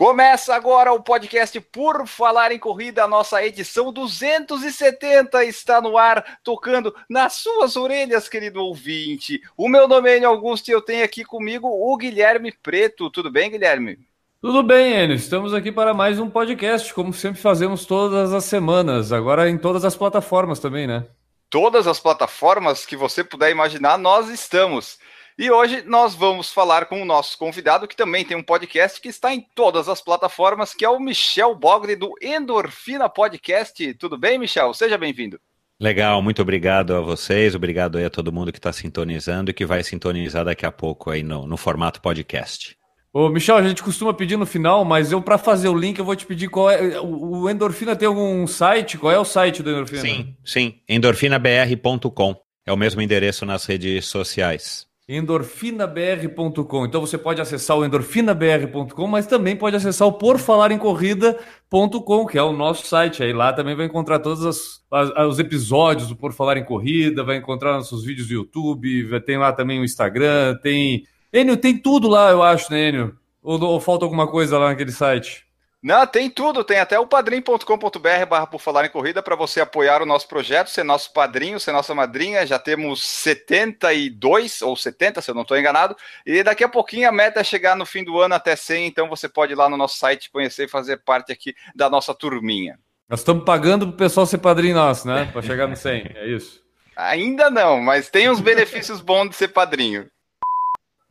Começa agora o podcast Por Falar em Corrida, a nossa edição 270 está no ar, tocando nas suas orelhas, querido ouvinte. O meu nome é Enio Augusto e eu tenho aqui comigo o Guilherme Preto. Tudo bem, Guilherme? Tudo bem, Enio. Estamos aqui para mais um podcast, como sempre fazemos todas as semanas, agora em todas as plataformas também, né? Todas as plataformas que você puder imaginar, nós estamos. E hoje nós vamos falar com o nosso convidado, que também tem um podcast que está em todas as plataformas, que é o Michel Bogre, do Endorfina Podcast. Tudo bem, Michel? Seja bem-vindo. Legal, muito obrigado a vocês, obrigado aí a todo mundo que está sintonizando e que vai sintonizar daqui a pouco aí no, no formato podcast. Ô, Michel, a gente costuma pedir no final, mas eu, para fazer o link, eu vou te pedir qual é. O, o Endorfina tem algum site? Qual é o site do Endorfina? Sim, sim. Endorfinabr.com. É o mesmo endereço nas redes sociais endorfinabr.com. Então você pode acessar o endorfinabr.com, mas também pode acessar o porfalarencorrida.com, que é o nosso site. Aí lá também vai encontrar todos as, as, os episódios do Por Falar em Corrida, vai encontrar nossos vídeos do YouTube, tem lá também o Instagram, tem... Enio, tem tudo lá, eu acho, né, Enio? Ou, ou falta alguma coisa lá naquele site? Não, tem tudo, tem até o padrim.com.br barra por falar em corrida para você apoiar o nosso projeto, ser nosso padrinho, ser nossa madrinha. Já temos 72 ou 70, se eu não estou enganado. E daqui a pouquinho a meta é chegar no fim do ano até 100, então você pode ir lá no nosso site conhecer e fazer parte aqui da nossa turminha. Nós estamos pagando para o pessoal ser padrinho nosso, né? Para chegar no 100, é isso. Ainda não, mas tem uns benefícios bons de ser padrinho.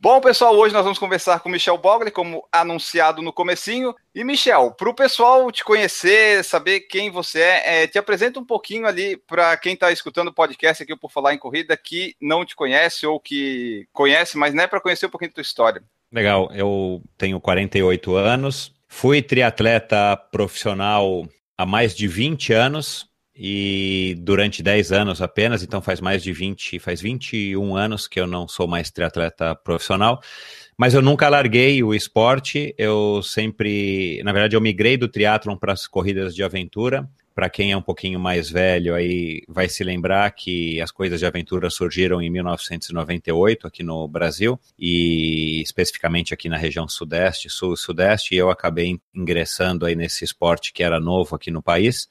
Bom, pessoal, hoje nós vamos conversar com Michel Bogli, como anunciado no comecinho. E, Michel, para o pessoal te conhecer, saber quem você é, é te apresenta um pouquinho ali para quem está escutando o podcast aqui por falar em corrida, que não te conhece ou que conhece, mas não é para conhecer um pouquinho da tua história. Legal, eu tenho 48 anos, fui triatleta profissional há mais de 20 anos, e durante 10 anos apenas, então faz mais de 20, faz 21 anos que eu não sou mais triatleta profissional, mas eu nunca larguei o esporte, eu sempre, na verdade eu migrei do triatlon para as corridas de aventura, para quem é um pouquinho mais velho aí vai se lembrar que as coisas de aventura surgiram em 1998 aqui no Brasil e especificamente aqui na região sudeste, sul sudeste, e eu acabei ingressando aí nesse esporte que era novo aqui no país.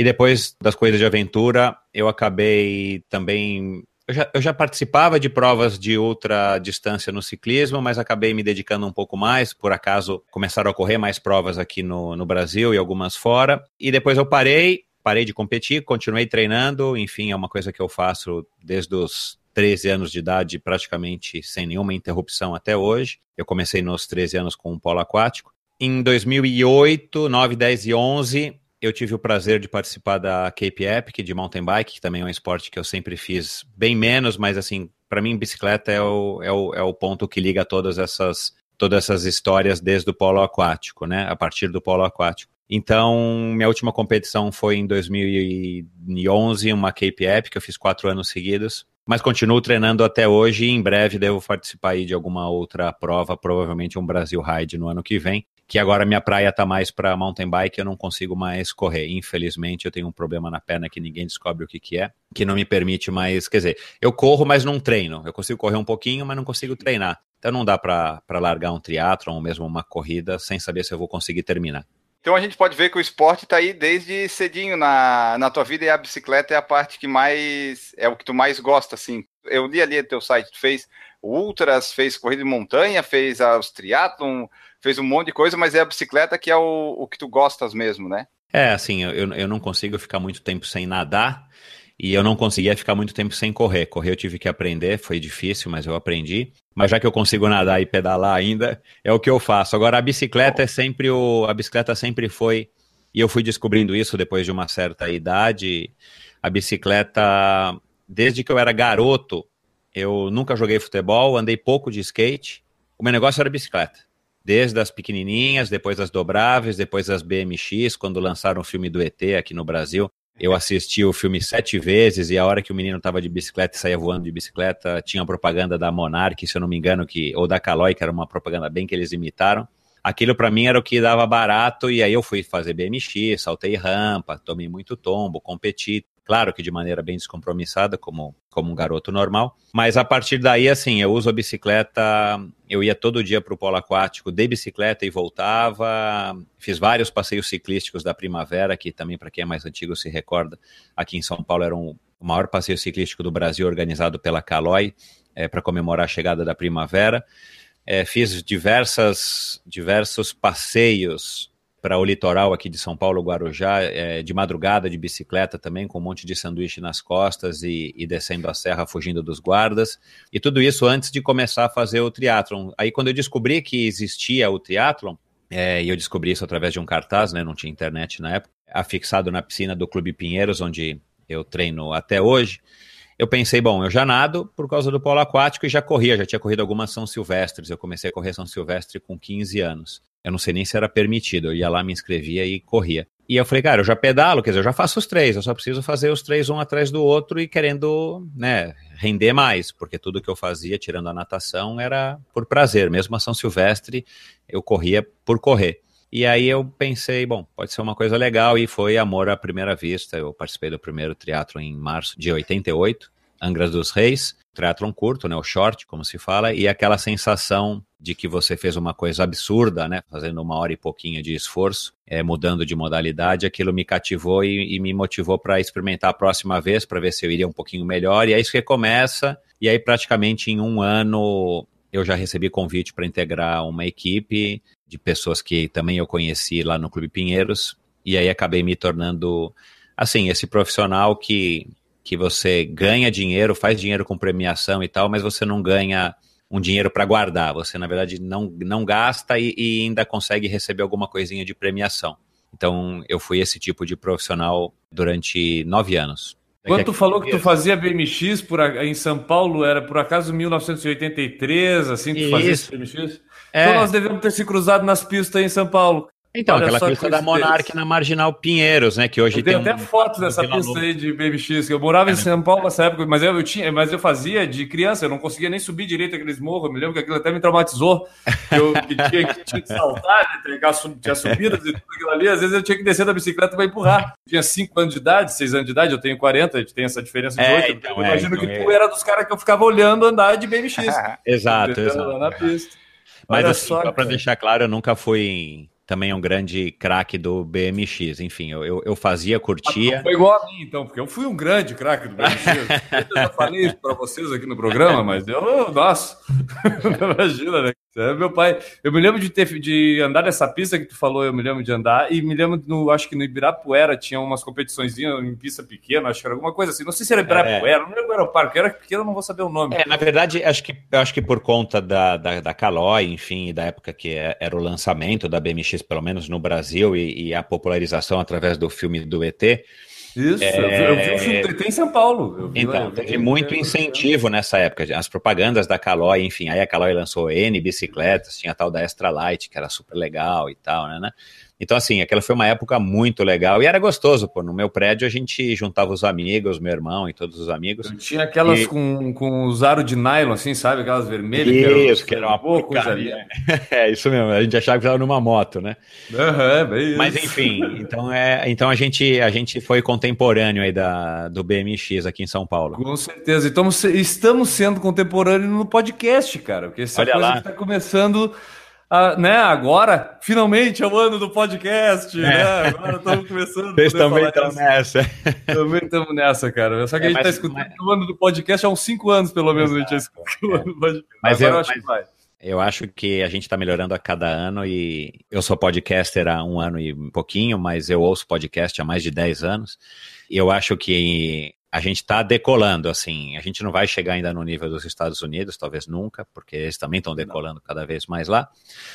E depois das coisas de aventura, eu acabei também. Eu já, eu já, participava de provas de ultra distância no ciclismo, mas acabei me dedicando um pouco mais. Por acaso começaram a ocorrer mais provas aqui no, no Brasil e algumas fora. E depois eu parei, parei de competir, continuei treinando. Enfim, é uma coisa que eu faço desde os 13 anos de idade, praticamente sem nenhuma interrupção até hoje. Eu comecei nos 13 anos com um polo aquático. Em 2008, 9, 10 e 11, eu tive o prazer de participar da Cape Epic de mountain bike, que também é um esporte que eu sempre fiz bem menos, mas assim, para mim bicicleta é o, é, o, é o ponto que liga todas essas todas essas histórias desde o polo aquático, né? A partir do polo aquático. Então, minha última competição foi em 2011, uma Cape Epic, eu fiz quatro anos seguidos, mas continuo treinando até hoje e em breve devo participar de alguma outra prova, provavelmente um Brasil Ride no ano que vem que agora minha praia tá mais para mountain bike, eu não consigo mais correr. Infelizmente, eu tenho um problema na perna que ninguém descobre o que, que é, que não me permite mais. Quer dizer, eu corro, mas não treino. Eu consigo correr um pouquinho, mas não consigo treinar. Então não dá para largar um triatlon ou mesmo uma corrida sem saber se eu vou conseguir terminar. Então a gente pode ver que o esporte está aí desde cedinho na, na tua vida e a bicicleta é a parte que mais é o que tu mais gosta, assim. Eu li ali teu site, tu fez ultras, fez corrida de montanha, fez os triatlon, fez um monte de coisa, mas é a bicicleta que é o, o que tu gostas mesmo, né? É, assim, eu, eu não consigo ficar muito tempo sem nadar e eu não conseguia ficar muito tempo sem correr. Correr eu tive que aprender, foi difícil, mas eu aprendi. Mas já que eu consigo nadar e pedalar ainda, é o que eu faço. Agora a bicicleta é sempre o, a bicicleta sempre foi e eu fui descobrindo isso depois de uma certa idade. A bicicleta, desde que eu era garoto, eu nunca joguei futebol, andei pouco de skate. O meu negócio era bicicleta desde as pequenininhas, depois as dobráveis, depois as BMX, quando lançaram o filme do ET aqui no Brasil. Eu assisti o filme sete vezes e a hora que o menino estava de bicicleta e saía voando de bicicleta, tinha uma propaganda da Monarch, se eu não me engano, que, ou da Caloi, que era uma propaganda bem que eles imitaram. Aquilo para mim era o que dava barato, e aí eu fui fazer BMX, saltei rampa, tomei muito tombo, competi. Claro que de maneira bem descompromissada, como, como um garoto normal. Mas a partir daí, assim, eu uso a bicicleta. Eu ia todo dia para o polo aquático de bicicleta e voltava. Fiz vários passeios ciclísticos da primavera, que também, para quem é mais antigo, se recorda, aqui em São Paulo era um, o maior passeio ciclístico do Brasil, organizado pela Caloi, é, para comemorar a chegada da primavera. É, fiz diversas, diversos passeios para o litoral aqui de São Paulo, Guarujá, é, de madrugada de bicicleta também, com um monte de sanduíche nas costas e, e, descendo a serra fugindo dos guardas. E tudo isso antes de começar a fazer o triatlon. Aí quando eu descobri que existia o triatlon, é, e eu descobri isso através de um cartaz, né, não tinha internet na época, afixado na piscina do Clube Pinheiros, onde eu treino até hoje, eu pensei, bom, eu já nado por causa do polo aquático e já corria, já tinha corrido algumas São Silvestres. Eu comecei a correr São Silvestre com 15 anos. Eu não sei nem se era permitido. Eu ia lá, me inscrevia e corria. E eu falei, cara, eu já pedalo, quer dizer, eu já faço os três, eu só preciso fazer os três um atrás do outro e querendo, né, render mais, porque tudo que eu fazia, tirando a natação, era por prazer. Mesmo a São Silvestre, eu corria por correr. E aí eu pensei, bom, pode ser uma coisa legal, e foi amor à primeira vista. Eu participei do primeiro teatro em março de 88, Angra dos Reis, triatlon curto, né, o short, como se fala, e aquela sensação de que você fez uma coisa absurda, né, fazendo uma hora e pouquinho de esforço, é, mudando de modalidade, aquilo me cativou e, e me motivou para experimentar a próxima vez, para ver se eu iria um pouquinho melhor, e é isso que começa, e aí praticamente em um ano eu já recebi convite para integrar uma equipe de pessoas que também eu conheci lá no Clube Pinheiros, e aí acabei me tornando, assim, esse profissional que, que você ganha dinheiro, faz dinheiro com premiação e tal, mas você não ganha um dinheiro para guardar. Você, na verdade, não, não gasta e, e, ainda consegue receber alguma coisinha de premiação. Então, eu fui esse tipo de profissional durante nove anos. Quando tu falou que tu fazia BMX por, em São Paulo, era por acaso 1983, assim, que tu fazia esse BMX? É. Então nós devemos ter se cruzado nas pistas em São Paulo. Então, Olha aquela pista da Monark na Marginal Pinheiros, né? Que hoje eu tem. até um, fotos dessa pista aí de BMX. Eu morava é, em São Paulo nessa época, mas eu, eu, tinha, mas eu fazia de criança, eu não conseguia nem subir direito aqueles morros. Eu me lembro que aquilo até me traumatizou. Que eu que tinha, que tinha que saltar, né, tinha subidas e tudo aquilo ali. Às vezes eu tinha que descer da bicicleta para empurrar. tinha 5 anos de idade, 6 anos de idade, eu tenho 40, a gente tem essa diferença de é, 8. Então, eu imagino então, que é. tu era dos caras que eu ficava olhando andar de BMX. exato, exato. na pista. Mas Olha assim, só para deixar claro, eu nunca fui também é um grande craque do BMX. Enfim, eu, eu, fazia, curtia. Ah, foi igual a mim, então, porque eu fui um grande craque do BMX. eu já falei isso para vocês aqui no programa, mas eu, nossa, imagina, né? É meu pai. Eu me lembro de ter de andar nessa pista que tu falou, eu me lembro de andar, e me lembro, no, acho que no Ibirapuera tinha umas competições em pista pequena, acho que era alguma coisa assim. Não sei se era Ibirapuera, é. não lembro era o parque, era pequeno, não vou saber o nome. É, na verdade, acho que, acho que por conta da, da, da Caloi, enfim, da época que é, era o lançamento da BMX, pelo menos no Brasil, e, e a popularização através do filme do ET. Isso, é... eu vi o filme do ET em São Paulo. então, teve muito incentivo nessa época. As propagandas da Caloi, enfim, aí a Caloi lançou N bicicletas, tinha a tal da Extra Light, que era super legal e tal, né? né? Então, assim, aquela foi uma época muito legal. E era gostoso, pô. No meu prédio a gente juntava os amigos, meu irmão e todos os amigos. Eu tinha aquelas e... com, com os aro de nylon, assim, sabe? Aquelas vermelhas. Isso, que era, uma boa coisa ali. É, isso mesmo. A gente achava que estava numa moto, né? Uhum, bem Mas, enfim, então, é, então a, gente, a gente foi contemporâneo aí da, do BMX aqui em São Paulo. Com certeza. Então, estamos sendo contemporâneos no podcast, cara. Porque essa Olha coisa lá. que está começando ah, né, agora, finalmente é o ano do podcast, é. né? Agora estamos começando. Vocês também estão nessa. Também estamos nessa, cara. Só que é, a gente está escutando mas... o ano do podcast há uns cinco anos, pelo menos, Exato. a gente já escutou o ano do podcast. Mas agora eu, acho mas... que vai. Eu acho que a gente está melhorando a cada ano e eu sou podcaster há um ano e um pouquinho, mas eu ouço podcast há mais de 10 anos. E eu acho que a gente está decolando, assim, a gente não vai chegar ainda no nível dos Estados Unidos, talvez nunca, porque eles também estão decolando cada vez mais lá.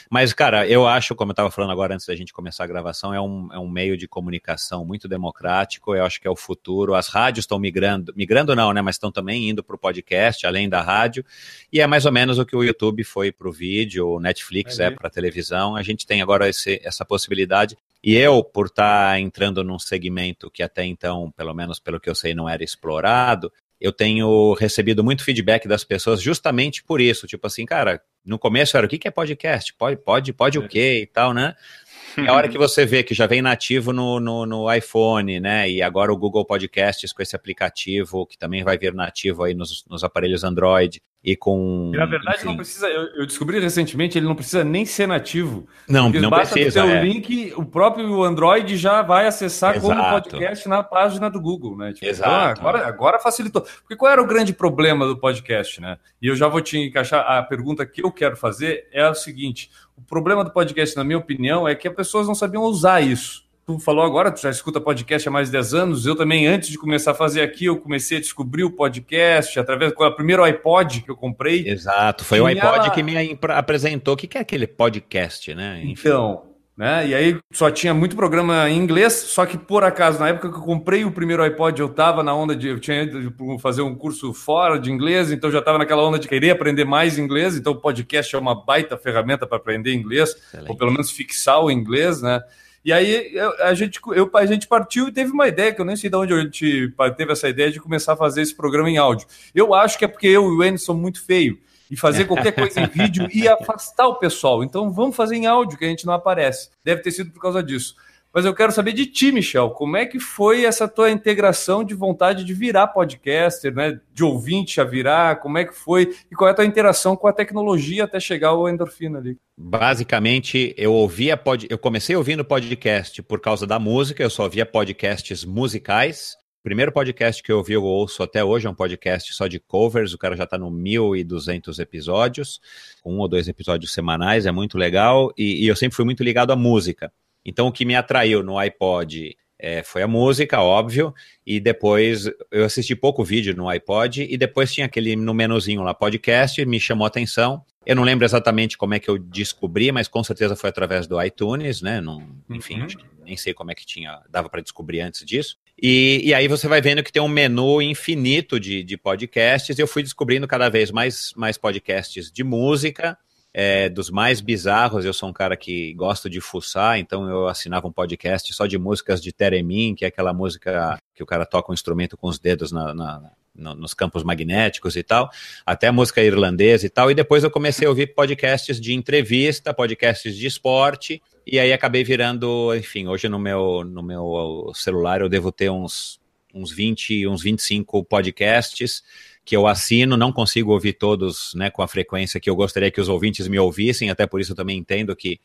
Mas, cara, eu acho, como eu estava falando agora antes da gente começar a gravação, é um, é um meio de comunicação muito democrático, eu acho que é o futuro. As rádios estão migrando, migrando não, né, mas estão também indo para o podcast, além da rádio, e é mais ou menos o que o YouTube foi para o vídeo, o Netflix é, é para a televisão. A gente tem agora esse, essa possibilidade E eu, por estar tá entrando num segmento que até então, pelo menos pelo que eu sei, não era explorado, eu tenho recebido muito feedback das pessoas justamente por isso. Tipo assim, cara, no começo era o que, que é podcast? Pode, pode, pode é. o quê e tal, né? E a hora que você vê que já vem nativo no, no, no, iPhone, né? E agora o Google Podcasts com esse aplicativo, que também vai vir nativo aí nos, nos aparelhos Android e com. Na verdade, enfim. não precisa. Eu, eu, descobri recentemente, ele não precisa nem ser nativo. Não, não basta precisa. Ter é. o link, o próprio Android já vai acessar Exato. como podcast na página do Google, né? Tipo, Exato. Então, agora, agora facilitou. Porque qual era o grande problema do podcast, né? E eu já vou te encaixar. A pergunta que eu quero fazer é o seguinte: o problema do podcast, na minha opinião, é que as pessoas não sabiam usar isso tu falou agora, tu já escuta podcast há mais de 10 anos. Eu também, antes de começar a fazer aqui, eu comecei a descobrir o podcast através do primeiro iPod que eu comprei. Exato, foi o iPod que me apresentou o que é aquele podcast, né? Enfim. Então, né? E aí só tinha muito programa em inglês, só que por acaso, na época que eu comprei o primeiro iPod, eu estava na onda de. Eu tinha ido fazer um curso fora de inglês, então já estava naquela onda de querer aprender mais inglês. Então o podcast é uma baita ferramenta para aprender inglês, Excelente. ou pelo menos fixar o inglês, né? E aí a gente, eu, a gente partiu e teve uma ideia, que eu nem sei de onde a gente teve essa ideia de começar a fazer esse programa em áudio. Eu acho que é porque eu e o Enio somos muito feio e fazer qualquer coisa em vídeo e afastar o pessoal. Então vamos fazer em áudio, que a gente não aparece. Deve ter sido por causa disso. Mas eu quero saber de ti, Michel. Como é que foi essa tua integração de vontade de virar podcaster, né? De ouvinte a virar? Como é que foi? E qual é a tua interação com a tecnologia até chegar ao endorfina ali? Basicamente, eu ouvia pod... eu comecei ouvindo podcast por causa da música, eu só ouvia podcasts musicais. Primeiro podcast que eu ouvi, eu ouço até hoje, é um podcast só de covers. O cara já está no 1.200 episódios, um ou dois episódios semanais, é muito legal. E, e eu sempre fui muito ligado à música. Então, o que me atraiu no iPod é, foi a música, óbvio, e depois eu assisti pouco vídeo no iPod, e depois tinha aquele no menuzinho lá, podcast, me chamou a atenção. Eu não lembro exatamente como é que eu descobri, mas com certeza foi através do iTunes, né? Não, enfim, uhum. nem sei como é que tinha, dava para descobrir antes disso. E, e, aí você vai vendo que tem um menu infinito de, de podcasts. Eu fui descobrindo cada vez mais, mais podcasts de música é, dos mais bizarros. Eu sou um cara que gosto de fuçar, então eu assinava um podcast só de músicas de Teremin, que é aquela música que o cara toca um instrumento com os dedos na, na nos campos magnéticos e tal, até música irlandesa e tal, e depois eu comecei a ouvir podcasts de entrevista, podcasts de esporte, e aí acabei virando, enfim, hoje no meu, no meu celular eu devo ter uns, uns 20, uns 25 podcasts, que eu assino, não consigo ouvir todos né, com a frequência que eu gostaria que os ouvintes me ouvissem, até por isso eu também entendo que,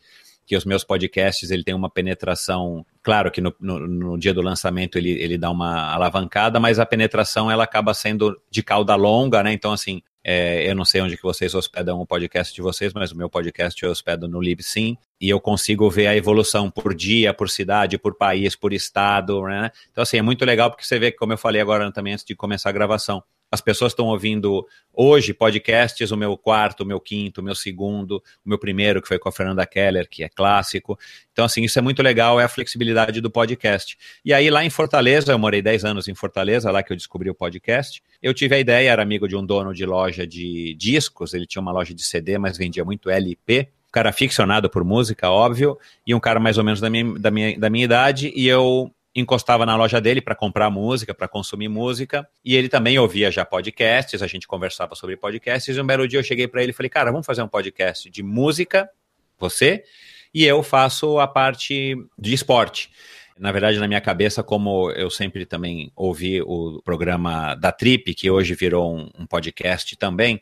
que os meus podcasts ele tem uma penetração, claro que no, no, no, dia do lançamento ele, ele dá uma alavancada, mas a penetração ela acaba sendo de cauda longa, né? Então, assim, é, eu não sei onde que vocês hospedam o podcast de vocês, mas o meu podcast eu hospedo no Libsyn e eu consigo ver a evolução por dia, por cidade, por país, por estado, né? Então, assim, é muito legal porque você vê, como eu falei agora também antes de começar a gravação, as pessoas estão ouvindo hoje podcasts, o meu quarto, o meu quinto, o meu segundo, o meu primeiro, que foi com a Fernanda Keller, que é clássico. Então, assim, isso é muito legal, é a flexibilidade do podcast. E aí, lá em Fortaleza, eu morei 10 anos em Fortaleza, lá que eu descobri o podcast. Eu tive a ideia, era amigo de um dono de loja de discos, ele tinha uma loja de CD, mas vendia muito LP um cara ficcionado por música, óbvio, e um cara mais ou menos da minha, da minha, da minha idade, e eu encostava na loja dele para comprar música, para consumir música, e ele também ouvia já podcasts, a gente conversava sobre podcasts, e um belo dia eu cheguei para ele e falei, cara, vamos fazer um podcast de música, você, e eu faço a parte de esporte. Na verdade, na minha cabeça, como eu sempre também ouvi o programa da Trip, que hoje virou um, um podcast também,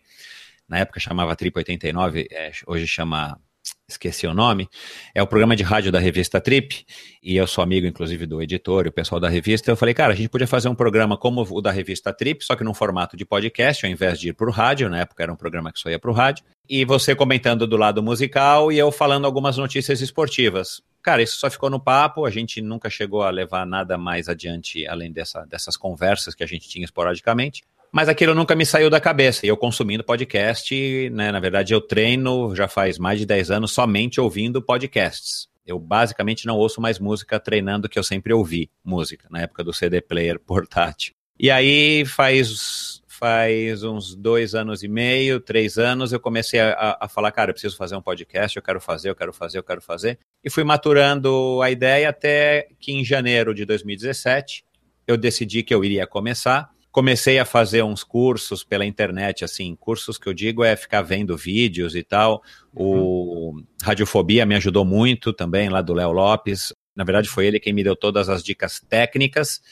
na época chamava Trip 89, é, hoje chama esqueci o nome, é o programa de rádio da revista Trip, e eu sou amigo, inclusive, do editor e o pessoal da revista. Eu falei, cara, a gente podia fazer um programa como o da revista Trip, só que num formato de podcast, ao invés de ir para o rádio, na época era um programa que só ia para o rádio, e você comentando do lado musical e eu falando algumas notícias esportivas. Cara, isso só ficou no papo, a gente nunca chegou a levar nada mais adiante além dessa, dessas conversas que a gente tinha esporadicamente. Mas aquilo nunca me saiu da cabeça. E eu consumindo podcast, né? Na verdade, eu treino já faz mais de 10 anos somente ouvindo podcasts. Eu basicamente não ouço mais música treinando que eu sempre ouvi música, na época do CD player portátil. E aí faz faz uns dois anos e meio, três anos, eu comecei a, a, falar, cara, eu preciso fazer um podcast, eu quero fazer, eu quero fazer, eu quero fazer. E fui maturando a ideia até que em janeiro de 2017 eu decidi que eu iria começar. Comecei a fazer uns cursos pela internet, assim, cursos que eu digo é ficar vendo vídeos e tal. O uhum. Radiofobia me ajudou muito também, lá do Léo Lopes. Na verdade, foi ele quem me deu todas as dicas técnicas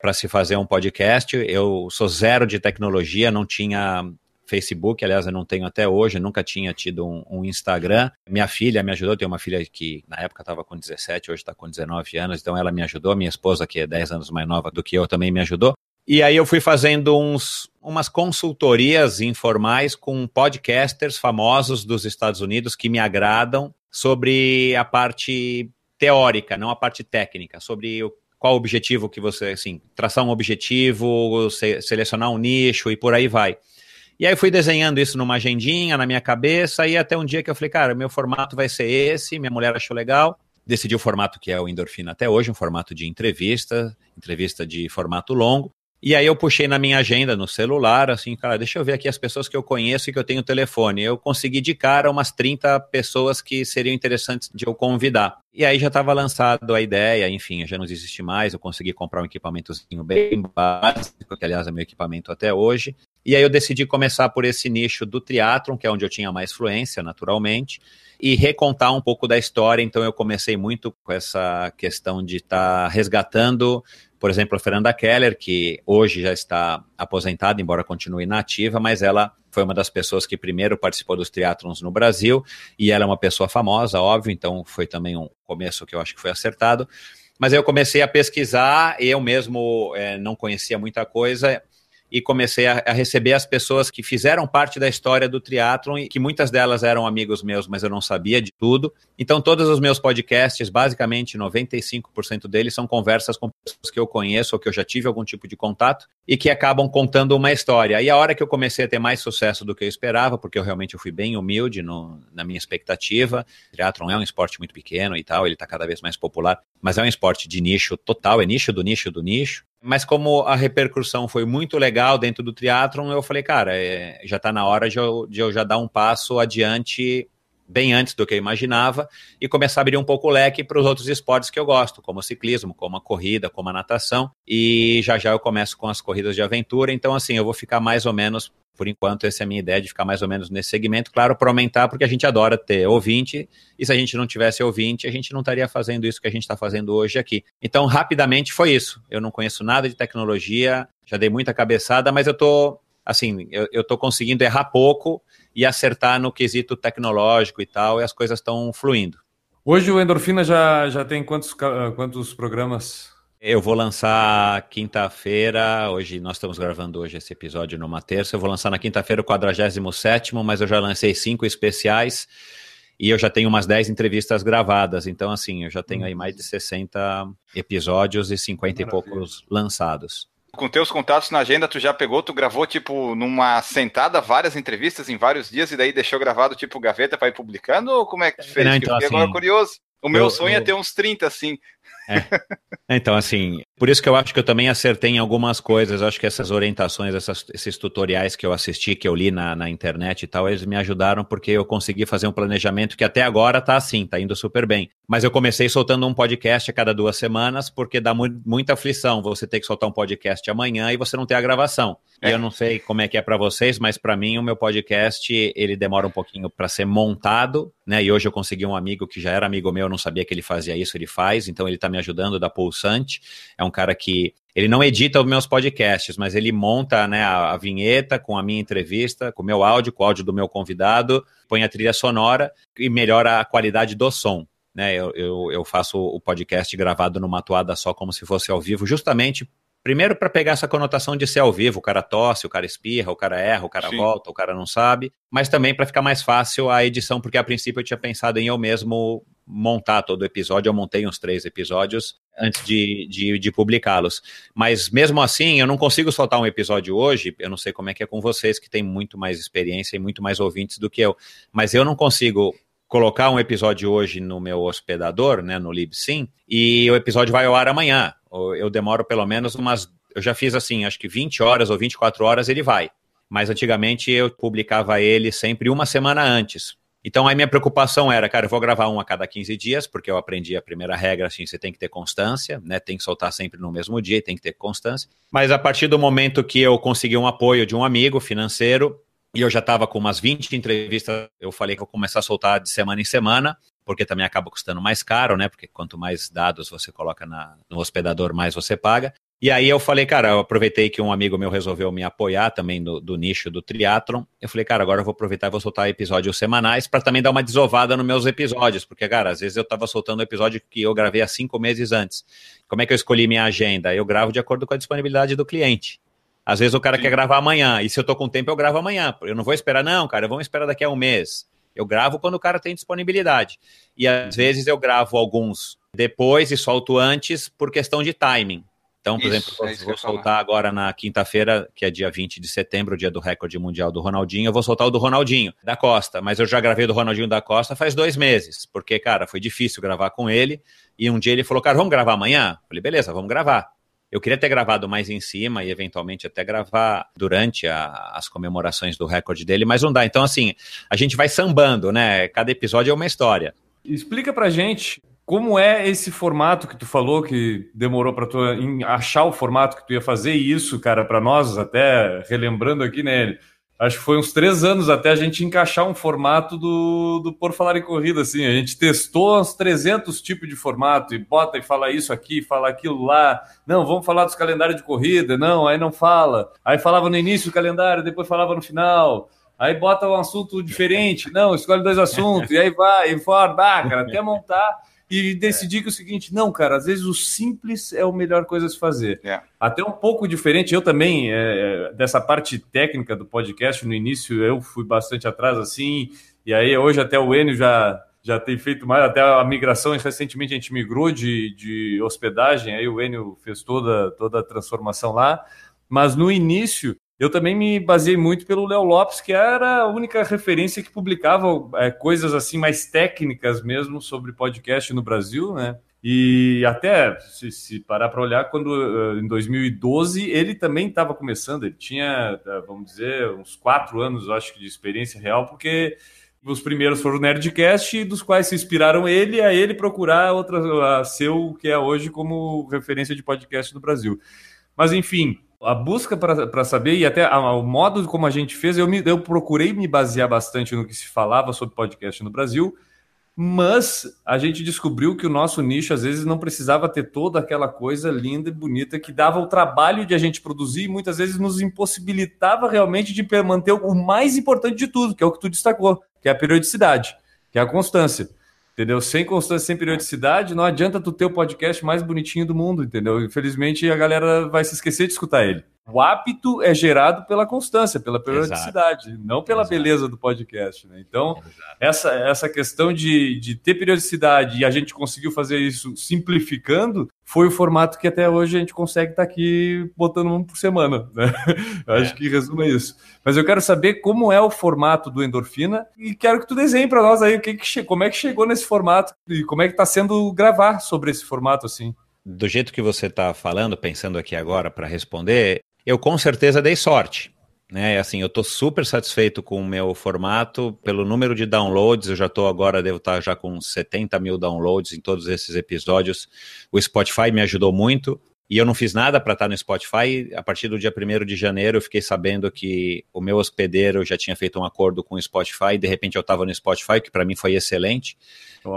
para se fazer um podcast. Eu sou zero de tecnologia, não tinha Facebook, aliás, eu não tenho até hoje, nunca tinha tido um, um, Instagram. Minha filha me ajudou, tenho uma filha que na época estava com 17, hoje está com 19 anos, então ela me ajudou. Minha esposa, que é 10 anos mais nova do que eu, também me ajudou. E aí eu fui fazendo uns, umas consultorias informais com podcasters famosos dos Estados Unidos que me agradam sobre a parte teórica, não a parte técnica, sobre o, qual o objetivo que você, assim, traçar um objetivo, se, selecionar um nicho e por aí vai. E aí eu fui desenhando isso numa agendinha na minha cabeça, e até um dia que eu falei, cara, meu formato vai ser esse, minha mulher achou legal, decidi o formato que é o Endorfina até hoje, um formato de entrevista, entrevista de formato longo, e aí eu puxei na minha agenda, no celular, assim, cara, deixa eu ver aqui as pessoas que eu conheço e que eu tenho telefone. Eu consegui de cara umas 30 pessoas que seriam interessantes de eu convidar. E aí já estava lançado a ideia, enfim, já não existe mais, eu consegui comprar um equipamentozinho bem básico, que aliás é meu equipamento até hoje. E aí eu decidi começar por esse nicho do triatlon, que é onde eu tinha mais fluência, naturalmente, e recontar um pouco da história. Então eu comecei muito com essa questão de estar tá resgatando por exemplo, a Fernanda Keller, que hoje já está aposentada, embora continue nativa, mas ela foi uma das pessoas que primeiro participou dos triatlons no Brasil, e ela é uma pessoa famosa, óbvio, então foi também um começo que eu acho que foi acertado. Mas aí eu comecei a pesquisar, eu mesmo é, não conhecia muita coisa, e comecei a, a, receber as pessoas que fizeram parte da história do triatlon e que muitas delas eram amigos meus, mas eu não sabia de tudo. Então, todos os meus podcasts, basicamente 95% deles são conversas com pessoas que eu conheço ou que eu já tive algum tipo de contato e que acabam contando uma história. E a hora que eu comecei a ter mais sucesso do que eu esperava, porque eu realmente fui bem humilde no, na minha expectativa, o triatlon é um esporte muito pequeno e tal, ele está cada vez mais popular, mas é um esporte de nicho total, é nicho do nicho do nicho. Mas como a repercussão foi muito legal dentro do triatlon, eu falei, cara, é, já está na hora de eu, de eu já dar um passo adiante bem antes do que eu imaginava e começar a abrir um pouco o leque para os outros esportes que eu gosto, como o ciclismo, como a corrida, como a natação. E já já eu começo com as corridas de aventura. Então, assim, eu vou ficar mais ou menos por enquanto, essa é a minha ideia de ficar mais ou menos nesse segmento. Claro, para aumentar, porque a gente adora ter ouvinte, e se a gente não tivesse ouvinte, a gente não estaria fazendo isso que a gente está fazendo hoje aqui. Então, rapidamente foi isso. Eu não conheço nada de tecnologia, já dei muita cabeçada, mas eu estou, assim, eu estou conseguindo errar pouco e acertar no quesito tecnológico e tal, e as coisas estão fluindo. Hoje o Endorfina já, já tem quantos, quantos programas eu vou lançar quinta-feira. Hoje nós estamos gravando hoje esse episódio numa terça. Eu vou lançar na quinta-feira o 47, mas eu já lancei cinco especiais e eu já tenho umas 10 entrevistas gravadas. Então, assim, eu já tenho aí mais de 60 episódios e 50 Maravilha. e poucos lançados. Com teus contatos na agenda, tu já pegou, tu gravou, tipo, numa sentada, várias entrevistas em vários dias e daí deixou gravado, tipo, gaveta para ir publicando? Ou como é que tu fez? Não, então, assim, agora curioso. O meu eu, sonho é eu... é ter uns 30, assim. É. Então, assim, por isso que eu acho que eu também acertei em algumas coisas. Eu acho que essas orientações, essas, esses tutoriais que eu assisti, que eu li na, na internet e tal, eles me ajudaram porque eu consegui fazer um planejamento que até agora tá assim, tá indo super bem. Mas eu comecei soltando um podcast a cada duas semanas, porque dá mu muita aflição você ter que soltar um podcast amanhã e você não ter a gravação. É. Eu não sei como é que é para vocês, mas para mim o meu podcast ele demora um pouquinho para ser montado, né? E hoje eu consegui um amigo que já era amigo meu, eu não sabia que ele fazia isso, ele faz, então ele tá me ajudando da Pulsante. É um cara que ele não edita os meus podcasts, mas ele monta né, a, a, vinheta com a minha entrevista, com o meu áudio, com o áudio do meu convidado, põe a trilha sonora e melhora a qualidade do som. Né, eu, eu, eu faço o podcast gravado numa toada só, como se fosse ao vivo, justamente Primeiro, para pegar essa conotação de ser ao vivo, o cara tosse, o cara espirra, o cara erra, o cara Sim. volta, o cara não sabe, mas também para ficar mais fácil a edição, porque a princípio eu tinha pensado em eu mesmo montar todo o episódio, eu montei uns três episódios antes de, de, de publicá-los. Mas mesmo assim, eu não consigo soltar um episódio hoje, eu não sei como é que é com vocês, que têm muito mais experiência e muito mais ouvintes do que eu, mas eu não consigo colocar um episódio hoje no meu hospedador, né, no Libsyn, e o episódio vai ao ar amanhã. Eu demoro pelo menos umas. Eu já fiz assim, acho que 20 horas ou 24 horas ele vai. mas antigamente eu publicava ele sempre uma semana antes. Então, a minha preocupação era, cara, eu vou gravar um a cada 15 dias, porque eu aprendi a primeira regra, assim, você tem que ter constância, né? Tem que soltar sempre no mesmo dia, tem que ter constância. Mas a partir do momento que eu consegui um apoio de um amigo financeiro, e eu já estava com umas 20 entrevistas, eu falei que eu começar a soltar de semana em semana, porque também acaba custando mais caro, né? Porque quanto mais dados você coloca na, no hospedador, mais você paga. E aí eu falei, cara, eu aproveitei que um amigo meu resolveu me apoiar também do, do nicho do triatlon. Eu falei, cara, agora eu vou aproveitar e vou soltar episódios semanais para também dar uma desovada nos meus episódios, porque, cara, às vezes eu tava soltando um episódio que eu gravei há cinco meses antes. Como é que eu escolhi minha agenda? Eu gravo de acordo com a disponibilidade do cliente. Às vezes o cara Sim. quer gravar amanhã, e se eu tô com tempo, eu gravo amanhã. Eu não vou esperar, não, cara, vamos esperar daqui a um mês. Eu gravo quando o cara tem disponibilidade. E às vezes eu gravo alguns depois e solto antes por questão de timing. Então, por isso, exemplo, é vou soltar agora na quinta-feira, que é dia 20 de setembro, dia do recorde mundial do Ronaldinho, eu vou soltar o do Ronaldinho da Costa, mas eu já gravei do Ronaldinho da Costa faz dois meses, porque, cara, foi difícil gravar com ele, e um dia ele falou, cara, vamos gravar amanhã? Eu falei, beleza, vamos gravar. Eu queria ter gravado mais em cima e eventualmente até gravar durante a, as comemorações do recorde dele, mas não dá. Então, assim, a gente vai sambando, né? Cada episódio é uma história. Explica pra gente como é esse formato que tu falou que demorou para tu achar o formato que tu ia fazer e isso, cara, para nós até relembrando aqui, né? Acho que foi uns três anos até a gente encaixar um formato do, do Por Falar em Corrida, assim. A gente testou uns 300 tipos de formato e bota e fala isso aqui, fala aquilo lá. Não, vamos falar dos calendários de corrida. Não, aí não fala. Aí falava no início do calendário, depois falava no final. Aí bota um assunto diferente. Não, escolhe dois assuntos. e aí vai, e fora. Ah, cara, até montar e decidi que é o seguinte, não, cara, às vezes o simples é a melhor coisa a se fazer. É. Até um pouco diferente, eu também, é, dessa parte técnica do podcast, no início eu fui bastante atrás, assim, e aí hoje até o Enio já, já tem feito mais, até a migração, recentemente a gente migrou de, de hospedagem, aí o Enio fez toda, toda a transformação lá, mas no início eu também me baseei muito pelo Léo Lopes, que era a única referência que publicava é, coisas assim mais técnicas mesmo sobre podcast no Brasil, né? E até, se, se parar para olhar, quando eh, em 2012 ele também estava começando, ele tinha, eh, vamos dizer, uns quatro anos, acho que, de experiência real, porque os primeiros foram o Nerdcast, dos quais se inspiraram ele a ele procurar outra, a ser o que é hoje como referência de podcast no Brasil. Mas enfim, a busca para saber e até o modo como a gente fez, eu, me, eu procurei me basear bastante no que se falava sobre podcast no Brasil, mas a gente descobriu que o nosso nicho às vezes não precisava ter toda aquela coisa linda e bonita que dava o trabalho de a gente produzir e muitas vezes nos impossibilitava realmente de manter o mais importante de tudo, que é o que tu destacou, que é a periodicidade, que é a constância. Entendeu? Sem constância, sem periodicidade, não adianta tu ter o podcast mais bonitinho do mundo, entendeu? Infelizmente, a galera vai se esquecer de escutar ele. O hábito é gerado pela constância, pela periodicidade, Exato. não pela Exato. beleza do podcast. Né? Então, essa, essa questão de, de ter periodicidade e a gente conseguiu fazer isso simplificando, foi o formato que até hoje a gente consegue estar tá aqui botando um por semana. Né? Eu acho é. que resume isso. Mas eu quero saber como é o formato do Endorfina e quero que tu desenhe para nós aí o que, que como é que chegou nesse formato e como é que está sendo gravar sobre esse formato assim do jeito que você está falando, pensando aqui agora para responder, eu com certeza dei sorte. Né, assim, eu estou super satisfeito com o meu formato, pelo número de downloads, eu já estou agora, devo estar tá já com 70 mil downloads em todos esses episódios. O Spotify me ajudou muito, e eu não fiz nada para estar tá no Spotify. A partir do dia 1 de janeiro, eu fiquei sabendo que o meu hospedeiro já tinha feito um acordo com o Spotify, de repente eu estava no Spotify, que para mim foi excelente.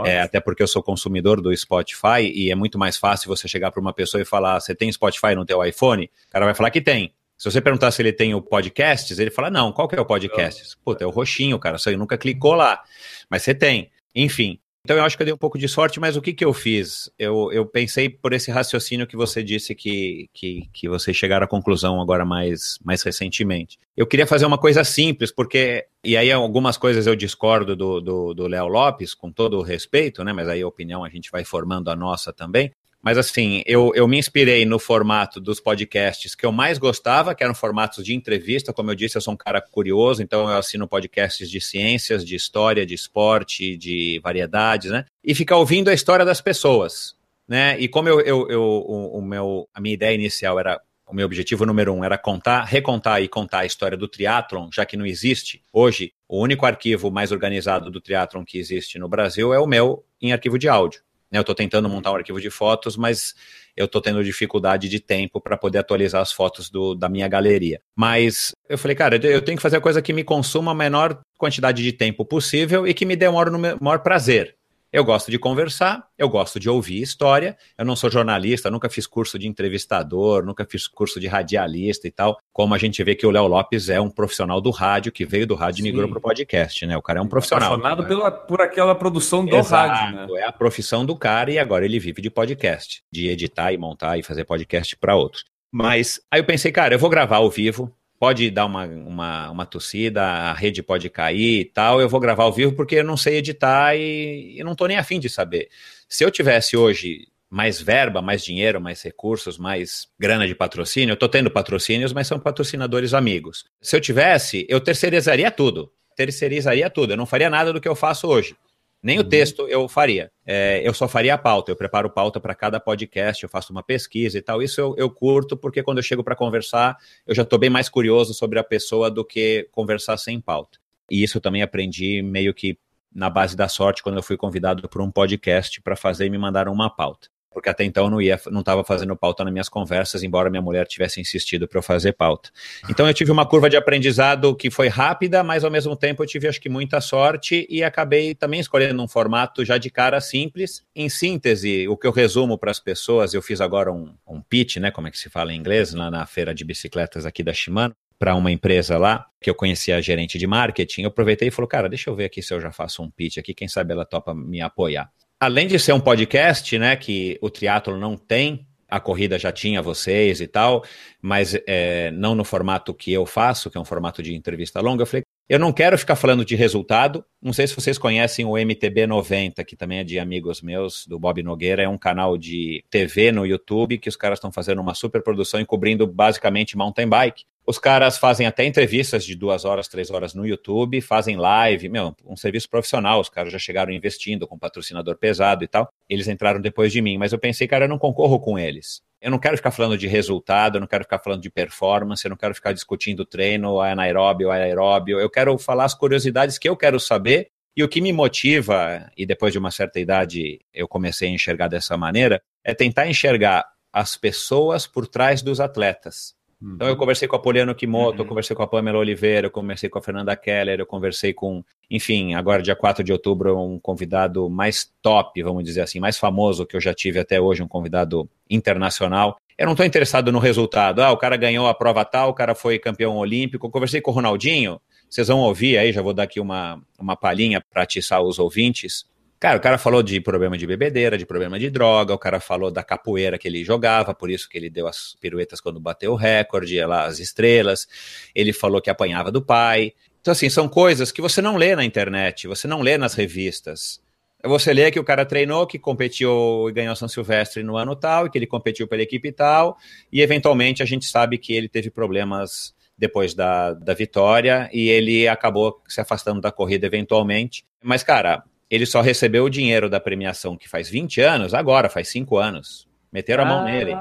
É, até porque eu sou consumidor do Spotify e é muito mais fácil você chegar para uma pessoa e falar: você tem Spotify no teu iPhone? O cara vai falar que tem. Se você perguntar se ele tem o podcasts, ele fala: não, qual que é o podcast? Puta, é o roxinho, cara. Você nunca clicou lá. Mas você tem. Enfim, então eu acho que eu dei um pouco de sorte, mas o que, que eu fiz? Eu, eu pensei por esse raciocínio que você disse que, que, que vocês chegaram à conclusão agora mais, mais recentemente. Eu queria fazer uma coisa simples, porque. E aí algumas coisas eu discordo do Léo do, do Lopes, com todo o respeito, né? Mas aí a opinião a gente vai formando a nossa também. Mas assim, eu, eu me inspirei no formato dos podcasts que eu mais gostava, que eram formatos de entrevista. Como eu disse, eu sou um cara curioso, então eu assino podcasts de ciências, de história, de esporte, de variedades, né? E ficar ouvindo a história das pessoas, né? E como eu, eu, eu o, o meu, a minha ideia inicial era o meu objetivo número um era contar, recontar e contar a história do triatlon, já que não existe. Hoje, o único arquivo mais organizado do triatlon que existe no Brasil é o meu em arquivo de áudio. Eu estou tentando montar um arquivo de fotos, mas eu estou tendo dificuldade de tempo para poder atualizar as fotos do, da minha galeria. Mas eu falei, cara, eu tenho que fazer a coisa que me consuma a menor quantidade de tempo possível e que me dê o maior, maior prazer. Eu gosto de conversar, eu gosto de ouvir história. Eu não sou jornalista, nunca fiz curso de entrevistador, nunca fiz curso de radialista e tal. Como a gente vê que o Léo Lopes é um profissional do rádio, que veio do rádio e migrou para o podcast, né? O cara é um profissional. Apaixonado pela, por aquela produção do Exato, rádio, né? É a profissão do cara e agora ele vive de podcast, de editar e montar e fazer podcast para outros. Mas aí eu pensei, cara, eu vou gravar ao vivo, pode dar uma, uma, uma tossida, a rede pode cair e tal, eu vou gravar ao vivo porque eu não sei editar e, e não estou nem afim de saber. Se eu tivesse hoje mais verba, mais dinheiro, mais recursos, mais grana de patrocínio, eu estou tendo patrocínios, mas são patrocinadores amigos. Se eu tivesse, eu terceirizaria tudo. Terceirizaria tudo, eu não faria nada do que eu faço hoje. Nem uhum. o texto eu faria. É, eu só faria a pauta. Eu preparo pauta para cada podcast, eu faço uma pesquisa e tal. Isso eu, eu curto, porque quando eu chego para conversar, eu já estou bem mais curioso sobre a pessoa do que conversar sem pauta. E isso eu também aprendi meio que na base da sorte quando eu fui convidado por um podcast para fazer e me mandaram uma pauta porque até então eu não ia, não estava fazendo pauta nas minhas conversas, embora minha mulher tivesse insistido para eu fazer pauta. Então eu tive uma curva de aprendizado que foi rápida, mas ao mesmo tempo eu tive acho que muita sorte e acabei também escolhendo um formato já de cara simples. Em síntese, o que eu resumo para as pessoas, eu fiz agora um, um pitch, né, como é que se fala em inglês, lá na feira de bicicletas aqui da Shimano para uma empresa lá, que eu conhecia a gerente de marketing, eu aproveitei e falou, cara, deixa eu ver aqui se eu já faço um pitch aqui, quem sabe ela topa me apoiar além de ser um podcast, né, que o triatlo não tem, a corrida já tinha vocês e tal, mas é, não no formato que eu faço, que é um formato de entrevista longa. Eu falei, eu não quero ficar falando de resultado. Não sei se vocês conhecem o MTB 90, que também é de amigos meus, do Bob Nogueira. É um canal de TV no YouTube que os caras estão fazendo uma super produção e cobrindo basicamente mountain bike. Os caras fazem até entrevistas de duas horas, três horas no YouTube, fazem live, meu, um serviço profissional. Os caras já chegaram investindo com patrocinador pesado e tal. Eles entraram depois de mim, mas eu pensei, cara, eu não concorro com eles. Eu não quero ficar falando de resultado, eu não quero ficar falando de performance, eu não quero ficar discutindo treino, anaeróbio, ou aeróbio. Eu quero falar as curiosidades que eu quero saber e o que me motiva, e depois de uma certa idade eu comecei a enxergar dessa maneira, é tentar enxergar as pessoas por trás dos atletas. Uhum. Então eu conversei com a Poliano Kimoto, uhum. eu conversei com a Pamela Oliveira, eu conversei com a Fernanda Keller, eu conversei com, enfim, agora dia 4 de outubro, um convidado mais top, vamos dizer assim, mais famoso que eu já tive até hoje, um convidado internacional. Eu não estou interessado no resultado. Ah, o cara ganhou a prova tal, o cara foi campeão olímpico. Eu conversei com o Ronaldinho, vocês vão ouvir aí, já vou dar aqui uma, uma palhinha para atiçar os ouvintes. Cara, o cara falou de problema de bebedeira, de problema de droga, o cara falou da capoeira que ele jogava, por isso que ele deu as piruetas quando bateu o recorde, lá, as estrelas. Ele falou que apanhava do pai. Então, assim, são coisas que você não lê na internet, você não lê nas revistas. Você lê que o cara treinou, que competiu e ganhou São Silvestre no ano tal, e que ele competiu pela equipe tal, e eventualmente a gente sabe que ele teve problemas depois da, da vitória e ele acabou se afastando da corrida eventualmente. Mas, cara, ele só recebeu o dinheiro da premiação que faz 20 anos, agora faz 5 anos. Meteram a mão nele.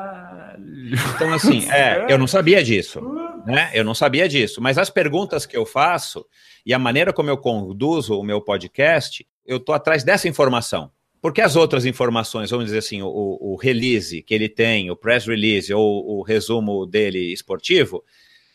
Então, assim, é, eu não sabia disso. Né? Eu não sabia disso. Mas as perguntas que eu faço e a maneira como eu conduzo o meu podcast, eu estou atrás dessa informação. Porque as outras informações, vamos dizer assim, o, o release que ele tem, o press release ou o resumo dele esportivo,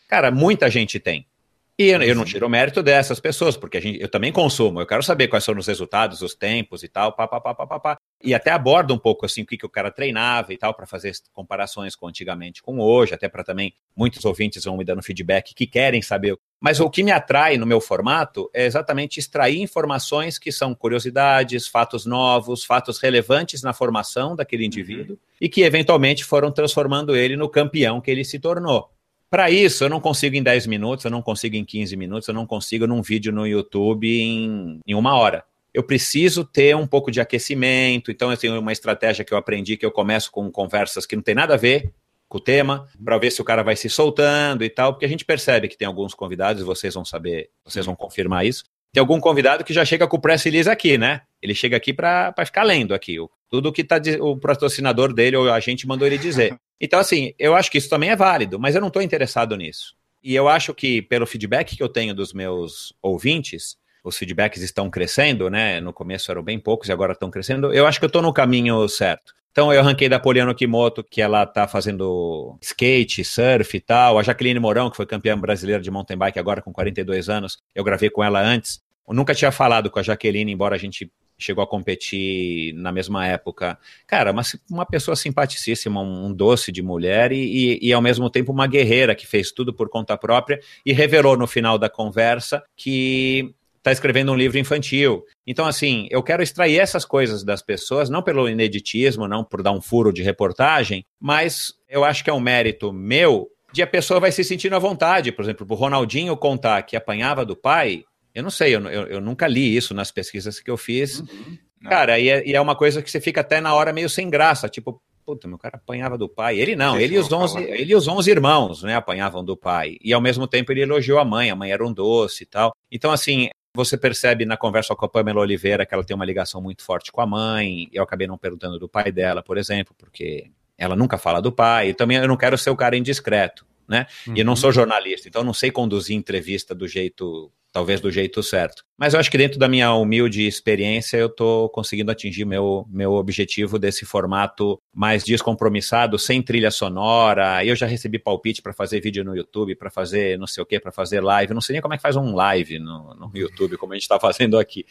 cara, muita gente tem. E eu, eu, não tiro o mérito dessas pessoas, porque a gente, eu também consumo, eu quero saber quais são os resultados, os tempos e tal, pá, pá, pá, pá, pá, pá. E até abordo um pouco assim o que, que o cara treinava e tal, para fazer comparações com antigamente com hoje, até para também muitos ouvintes vão me dando feedback que querem saber. Mas o que me atrai no meu formato é exatamente extrair informações que são curiosidades, fatos novos, fatos relevantes na formação daquele indivíduo uhum. e que eventualmente foram transformando ele no campeão que ele se tornou. Para isso, eu não consigo em 10 minutos, eu não consigo em 15 minutos, eu não consigo num vídeo no YouTube em, em uma hora. Eu preciso ter um pouco de aquecimento, então eu tenho uma estratégia que eu aprendi que eu começo com conversas que não tem nada a ver com o tema, para ver se o cara vai se soltando e tal, porque a gente percebe que tem alguns convidados, vocês vão saber, vocês vão confirmar isso. Tem algum convidado que já chega com o press release aqui, né? Ele chega aqui para ficar lendo aqui. Tudo que tá o patrocinador dele ou a gente mandou ele dizer. Então, assim, eu acho que isso também é válido, mas eu não estou interessado nisso. E eu acho que, pelo feedback que eu tenho dos meus ouvintes, os feedbacks estão crescendo, né? No começo eram bem poucos e agora estão crescendo. Eu acho que eu estou no caminho certo. Então eu arranquei da Poliana Kimoto, que ela tá fazendo skate, surf e tal. A Jaqueline Mourão, que foi campeã brasileira de mountain bike agora com 42 anos, eu gravei com ela antes. Eu nunca tinha falado com a Jaqueline, embora a gente chegou a competir na mesma época. Cara, uma, uma pessoa simpaticíssima, um, um doce de mulher e, e, e, ao mesmo tempo uma guerreira que fez tudo por conta própria e revelou no final da conversa que está escrevendo um livro infantil. Então, assim, eu quero extrair essas coisas das pessoas, não pelo ineditismo, não por dar um furo de reportagem, mas eu acho que é um mérito meu de a pessoa vai se sentindo à vontade. Por exemplo, o Ronaldinho contar que apanhava do pai, eu não sei, eu, eu, eu nunca li isso nas pesquisas que eu fiz. Uhum. Cara, e é, e é uma coisa que você fica até na hora meio sem graça, tipo, puta, meu cara apanhava do pai. Ele não, ele e, os 11, ele os 11 irmãos, né, apanhavam do pai. E ao mesmo tempo ele elogiou a mãe, a mãe era um doce e tal. Então, assim, você percebe na conversa com a Pamela Oliveira que ela tem uma ligação muito forte com a mãe. Eu acabei não perguntando do pai dela, por exemplo, porque ela nunca fala do pai. E também eu não quero ser o cara indiscreto, né? Uhum. E eu não uhum. sou jornalista, então não sei conduzir entrevista do jeito talvez do jeito certo. Mas eu acho que dentro da minha humilde experiência eu estou conseguindo atingir meu, meu objetivo desse formato mais descompromissado, sem trilha sonora. Eu já recebi palpite para fazer vídeo no YouTube, para fazer não sei o que, para fazer live. Eu não sei nem como é que faz um live no, no YouTube, como a gente está fazendo aqui.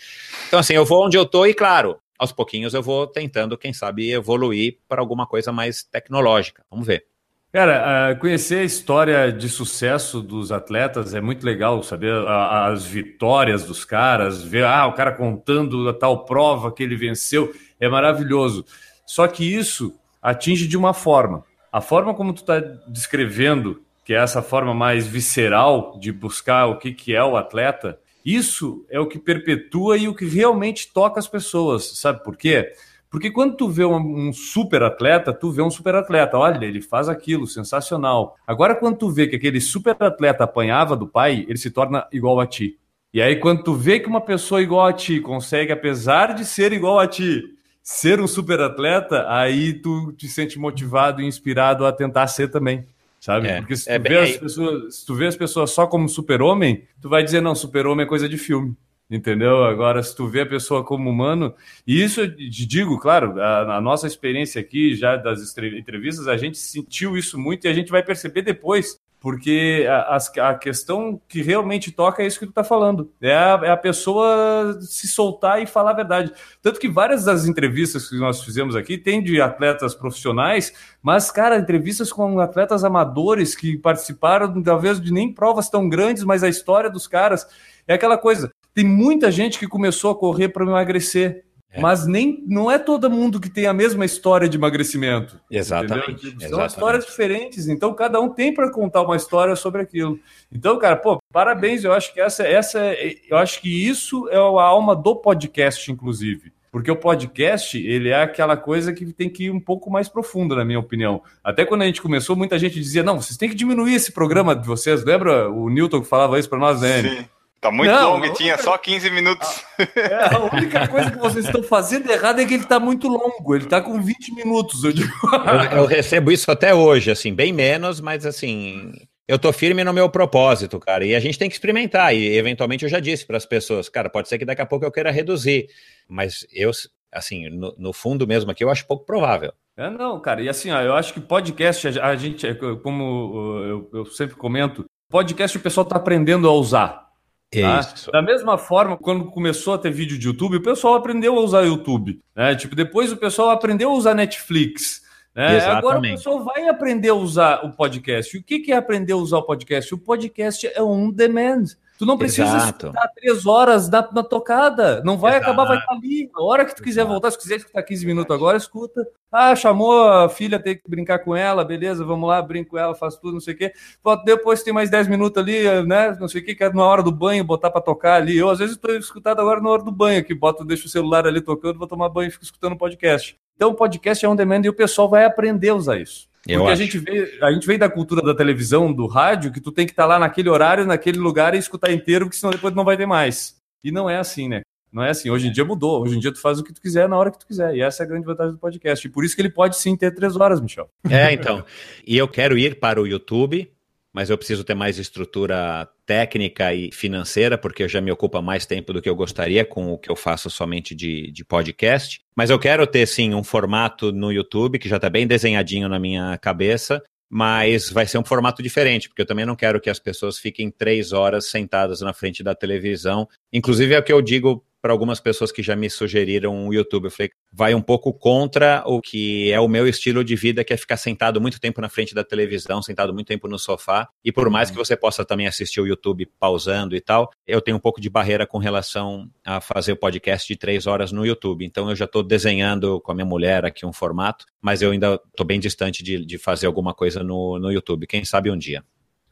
Então, assim, eu vou onde eu estou e, claro, aos pouquinhos eu vou tentando, quem sabe, evoluir para alguma coisa mais tecnológica. Vamos ver. Cara, conhecer a história de sucesso dos atletas é muito legal, saber as vitórias dos caras, ver ah, o cara contando a tal prova que ele venceu, é maravilhoso. Só que isso atinge de uma forma. A forma como tu está descrevendo, que é essa forma mais visceral de buscar o que, que é o atleta, isso é o que perpetua e o que realmente toca as pessoas. Sabe por quê? Porque quando tu vê um, um, super atleta, tu vê um super atleta, olha, ele faz aquilo, sensacional. Agora, quando tu vê que aquele super atleta apanhava do pai, ele se torna igual a ti. E aí, quando tu vê que uma pessoa igual a ti consegue, apesar de ser igual a ti, ser um super atleta, aí tu te sente motivado e inspirado a tentar ser também. Sabe? É, Porque se tu, é vê as pessoas, se tu vê as pessoas só como super-homem, tu vai dizer, não, super-homem é coisa de filme entendeu? Agora, se tu vê a pessoa como humano, e isso eu te digo, claro, a, a, nossa experiência aqui, já das entrevistas, a gente sentiu isso muito e a gente vai perceber depois, porque a, a questão que realmente toca é isso que tu tá falando, é a, é a pessoa se soltar e falar a verdade. Tanto que várias das entrevistas que nós fizemos aqui tem de atletas profissionais, mas, cara, entrevistas com atletas amadores que participaram, talvez, de nem provas tão grandes, mas a história dos caras é aquela coisa. Tem muita gente que começou a correr para emagrecer. É. Mas nem não é todo mundo que tem a mesma história de emagrecimento. Exatamente. Tipo, são exatamente. histórias diferentes, então cada um tem para contar uma história sobre aquilo. Então, cara, pô, parabéns, eu acho que essa essa eu acho que isso é a alma do podcast inclusive. Porque o podcast, ele é aquela coisa que tem que ir um pouco mais profundo, na minha opinião. Até quando a gente começou, muita gente dizia: "Não, vocês têm que diminuir esse programa de vocês". Lembra o Newton que falava isso para nós, né? Sim. Tá muito não, longo, tinha só 15 minutos. A, é, a única coisa que vocês estão fazendo errado é que ele tá muito longo, ele tá com 20 minutos, eu digo. Eu, eu, recebo isso até hoje, assim, bem menos, mas assim, eu tô firme no meu propósito, cara, e a gente tem que experimentar, e eventualmente eu já disse para as pessoas, cara, pode ser que daqui a pouco eu queira reduzir, mas eu, assim, no, no fundo mesmo aqui, eu acho pouco provável. É, não, cara, e assim, ó, eu acho que podcast, a gente, como eu, eu sempre comento, podcast o pessoal tá aprendendo a usar. Tá? Isso. Da mesma forma, quando começou a ter vídeo de YouTube, o pessoal aprendeu a usar YouTube. Né? Tipo, depois o pessoal aprendeu a usar Netflix. Né? Agora o pessoal vai aprender a usar o podcast. E o que, que é aprender a usar o podcast? O podcast é on demand. Tu não precisa Exato. escutar três horas na, na tocada. Não vai Exato. acabar, vai estar ali. A hora que tu quiser voltar, se quiser escutar 15 minutos agora, escuta. Ah, chamou a filha, tem que brincar com ela, beleza, vamos lá, brinco com ela, faço tudo, não sei o quê. Depois tem mais 10 minutos ali, né? Não sei o quê, que é na hora do banho, botar para tocar ali. Eu, às vezes, estou escutando agora na hora do banho, que boto, deixo o celular ali tocando, vou tomar banho e fico escutando o podcast. Então, o podcast é on demand e o pessoal vai aprender a usar isso. Porque a gente, vê, a gente vem da cultura da televisão, do rádio, que tu tem que estar tá lá naquele horário, naquele lugar e escutar inteiro, porque senão depois não vai ter mais. E não é assim, né? Não é assim. Hoje em dia mudou. Hoje em dia tu faz o que tu quiser na hora que tu quiser. E essa é a grande vantagem do podcast. E por isso que ele pode sim ter três horas, Michel. É, então. E eu quero ir para o YouTube, mas eu preciso ter mais estrutura técnica e financeira, porque já me ocupa mais tempo do que eu gostaria com o que eu faço somente de, de podcast. Mas eu quero ter, sim, um formato no YouTube que já está bem desenhadinho na minha cabeça, mas vai ser um formato diferente, porque eu também não quero que as pessoas fiquem três horas sentadas na frente da televisão. Inclusive, é o que eu digo para algumas pessoas que já me sugeriram o YouTube. Eu falei, vai um pouco contra o que é o meu estilo de vida, que é ficar sentado muito tempo na frente da televisão, sentado muito tempo no sofá. E por mais que você possa também assistir o YouTube pausando e tal, eu tenho um pouco de barreira com relação a fazer o podcast de três horas no YouTube. Então eu já estou desenhando com a minha mulher aqui um formato, mas eu ainda estou bem distante de, de fazer alguma coisa no, no YouTube. Quem sabe um dia.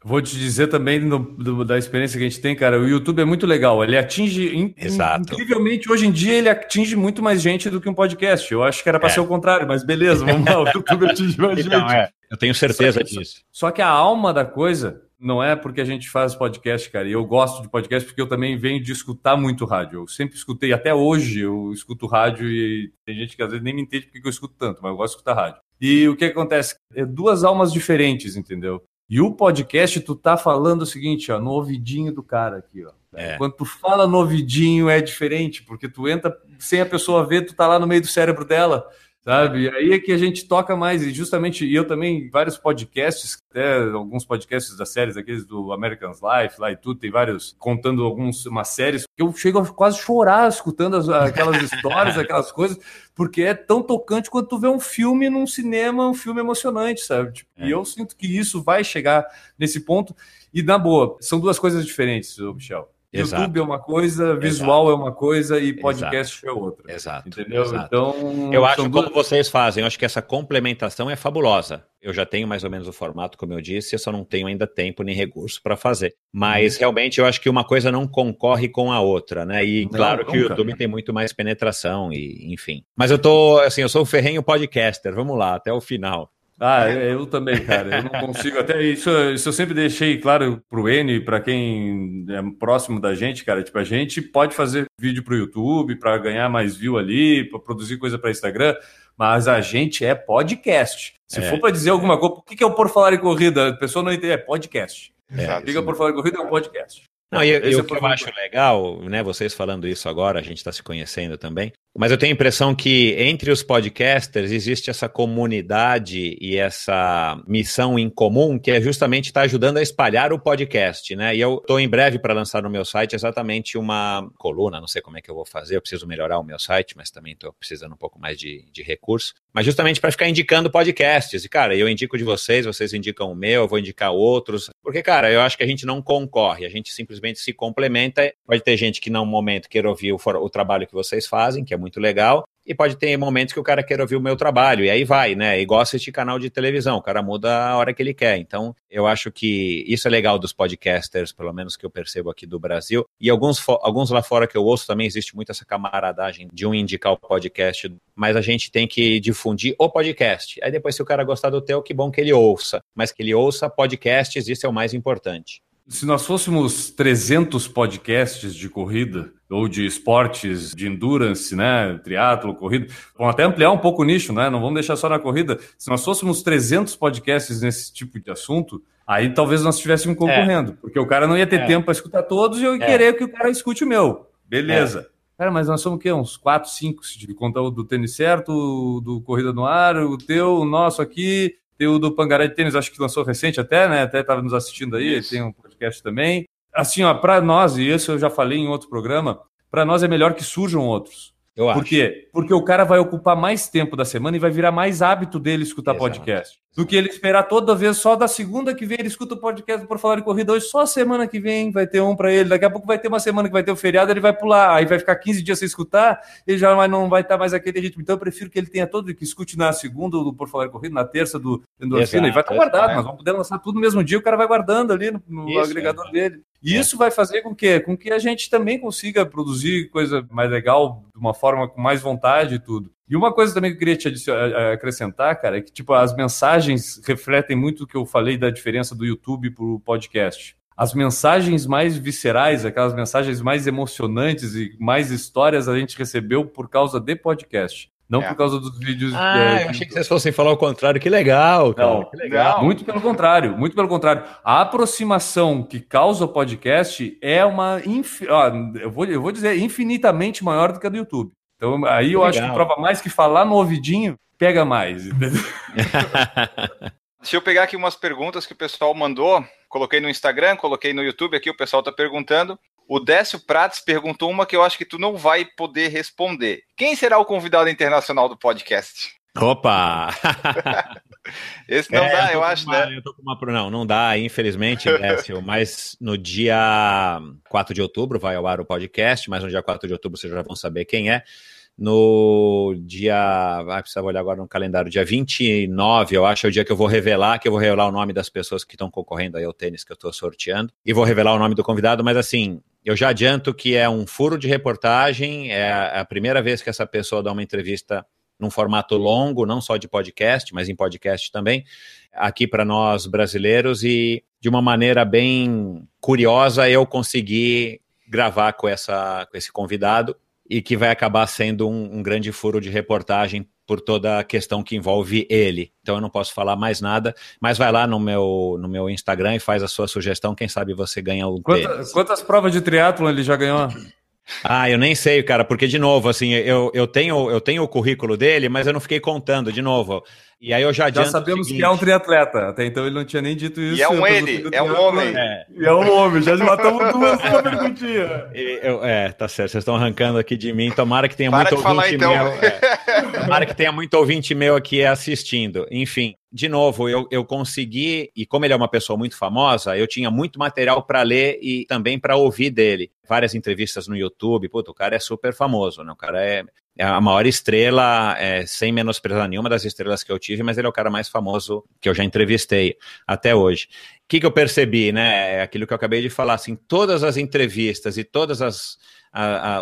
Vou te dizer também do, da experiência que a gente tem, cara. O YouTube é muito legal. Ele atinge. In, Exato. Incrivelmente, hoje em dia, ele atinge muito mais gente do que um podcast. Eu acho que era para é. ser o contrário, mas beleza, vamos lá. O YouTube atinge mais então, gente. É. Eu tenho certeza só que, disso. Só que a alma da coisa não é porque a gente faz podcast, cara. E eu gosto de podcast porque eu também venho de escutar muito rádio. Eu sempre escutei, até hoje eu escuto rádio e tem gente que às vezes nem me entende porque eu escuto tanto, mas eu gosto de escutar rádio. E o que acontece? É duas almas diferentes, entendeu? E o podcast, tu tá falando o seguinte, ó, no ouvidinho do cara aqui, ó. É. Quando tu fala no ouvidinho é diferente, porque tu entra sem a pessoa ver, tu tá lá no meio do cérebro dela sabe? E aí é que a gente toca mais, e justamente, eu também, vários podcasts, até alguns podcasts das séries, aqueles do American's Life lá e tudo, tem vários contando algumas umas séries, que eu chego a quase chorar escutando as, aquelas histórias, aquelas coisas, porque é tão tocante quanto tu vê um filme num cinema, um filme emocionante, sabe? Tipo, é. E eu sinto que isso vai chegar nesse ponto, e na boa, são duas coisas diferentes, Michel. Exato. YouTube é uma coisa, visual Exato. é uma coisa e podcast Exato. é outra. Exato. Entendeu? Exato. Então. Eu acho que como vocês fazem, eu acho que essa complementação é fabulosa. Eu já tenho mais ou menos o formato, como eu disse, eu só não tenho ainda tempo nem recurso para fazer. Mas uhum. realmente eu acho que uma coisa não concorre com a outra, né? E não, claro que o YouTube tem muito mais penetração, e enfim. Mas eu tô, assim, eu sou um ferrenho podcaster, vamos lá, até o final. Ah, eu também, cara. Eu não consigo. Até isso, isso eu sempre deixei claro pro N, para quem é próximo da gente, cara. Tipo, a gente pode fazer vídeo pro YouTube para ganhar mais view ali, para produzir coisa para Instagram, mas a gente é podcast. Se é. for para dizer alguma coisa, o que é o Por Falar em Corrida? A pessoa não entende, é podcast. É, o que é Por Falar em Corrida é um podcast. Não, e, e o que eu acho legal, né, vocês falando isso agora, a gente está se conhecendo também, mas eu tenho a impressão que entre os podcasters existe essa comunidade e essa missão em comum que é justamente estar tá ajudando a espalhar o podcast, né? E eu estou em breve para lançar no meu site exatamente uma coluna, não sei como é que eu vou fazer, eu preciso melhorar o meu site, mas também estou precisando um pouco mais de, de recurso, mas justamente para ficar indicando podcasts. E, cara, eu indico de vocês, vocês indicam o meu, eu vou indicar outros, porque, cara, eu acho que a gente não concorre, a gente simplesmente se complementa. Pode ter gente que, num momento, queira ouvir o, o trabalho que vocês fazem, que é muito legal, e pode ter momentos que o cara quer ouvir o meu trabalho, e aí vai, né? Igual assistir canal de televisão, o cara muda a hora que ele quer. Então, eu acho que isso é legal dos podcasters, pelo menos que eu percebo aqui do Brasil. E alguns, alguns lá fora que eu ouço também existe muito essa camaradagem de um indicar o podcast, mas a gente tem que difundir o podcast. Aí depois, se o cara gostar do teu, que bom que ele ouça. Mas que ele ouça podcasts, isso é o mais importante. Se nós fôssemos 300 podcasts de corrida ou de esportes de endurance, né, triatlo, corrida, vamos até ampliar um pouco o nicho, né? Não vamos deixar só na corrida. Se nós fôssemos 300 podcasts nesse tipo de assunto, aí talvez nós estivéssemos concorrendo, é. porque o cara não ia ter é. tempo para escutar todos e eu ia é. querer que o cara escute o meu. Beleza. É. Cara, mas nós somos o quê? Uns 4, 5, de contar o do tênis certo, do corrida no ar, o teu, o nosso aqui, tem o do Pangaré de Tênis, acho que lançou recente até, né? Até estava nos assistindo aí, ele tem um podcast também. Assim, ó, para nós, e isso eu já falei em outro programa, para nós é melhor que surjam outros. Eu Por acho. quê? Porque o cara vai ocupar mais tempo da semana e vai virar mais hábito dele escutar Exato. podcast. Do que ele esperar toda vez só da segunda que vem ele escuta o podcast por falar de corrida. Hoje só a semana que vem vai ter um para ele. Daqui a pouco vai ter uma semana que vai ter o feriado, ele vai pular. Aí vai ficar 15 dias sem escutar, ele já não vai estar mais aquele ritmo. Então eu prefiro que ele tenha todo, que escute na segunda do Por Falar de Corrida, na terça do Endorfina. E vai estar guardado. Nós vamos poder lançar tudo no mesmo dia, o cara vai guardando ali no, no isso, agregador é. dele. E é. isso vai fazer com que, com que a gente também consiga produzir coisa mais legal, de uma forma com mais vontade e tudo. E uma coisa também que eu queria te acrescentar, cara, é que tipo as mensagens refletem muito o que eu falei da diferença do YouTube para o podcast. as mensagens mais viscerais, aquelas mensagens mais emocionantes e mais histórias a gente recebeu por causa de podcast. Não É. por causa dos vídeos. Ah, é, eu achei que vocês fossem falar o contrário. Que legal, cara. Não, que legal. não. Muito pelo contrário, muito pelo contrário. A aproximação que causa o podcast é uma, infi- ó, eu, vou, eu vou dizer, infinitamente maior do que a do YouTube. Então aí eu Que acho que legal. prova mais que falar no ouvidinho pega mais. entendeu? Deixa eu pegar aqui umas perguntas que o pessoal mandou. Coloquei no Instagram, coloquei no YouTube aqui, o pessoal tá perguntando. O Décio Prates perguntou uma que eu acho que tu não vai poder responder. Quem será o convidado internacional do podcast? Opa! Esse não É, dá, eu acho, uma- né? Eu tô com uma... Não, não dá, infelizmente, Décio. mas no dia 4 de outubro vai ao ar o podcast, mas no dia 4 de outubro vocês já vão saber quem é. No dia. Vai precisar olhar agora no calendário. Dia 29, eu acho, é o dia que eu vou revelar, que eu vou revelar o nome das pessoas que estão concorrendo aí ao tênis que eu estou sorteando. E vou revelar o nome do convidado, mas assim, eu já adianto que é um furo de reportagem, é a a primeira vez que essa pessoa dá uma entrevista num formato longo, não só de podcast, mas em podcast também, aqui para nós brasileiros. E de uma maneira bem curiosa eu consegui gravar com, essa, com esse convidado e que vai acabar sendo um, um grande furo de reportagem por toda a questão que envolve ele. Então eu não posso falar mais nada, mas vai lá no meu, no meu Instagram e faz a sua sugestão, quem sabe você ganha o Quanta- quantas provas de triatlon ele já ganhou? Ah, eu nem sei, cara, porque de novo, assim, eu, eu, tenho, eu tenho o currículo dele, mas eu não fiquei contando, de novo. E aí eu já Já adianto o sabemos que é um triatleta. Até então ele não tinha nem dito isso. E é um ele, é um homem. É, E é um homem, já matamos duas. E eu- é, tá certo, vocês estão arrancando aqui de mim. Tomara que tenha Para muito de falar, ouvinte então. meu. é. Tomara que tenha muito ouvinte meu aqui assistindo. Enfim, de novo, eu, eu consegui, e como ele é uma pessoa muito famosa, eu tinha muito material para ler e também para ouvir dele. Várias entrevistas no YouTube. Puta, o cara é super famoso, né? O cara é, é a maior estrela, é, sem menosprezar nenhuma das estrelas que eu tive, mas ele é o cara mais famoso que eu já entrevistei até hoje. O que, que eu percebi, né? É aquilo que eu acabei de falar, assim, todas as entrevistas e todas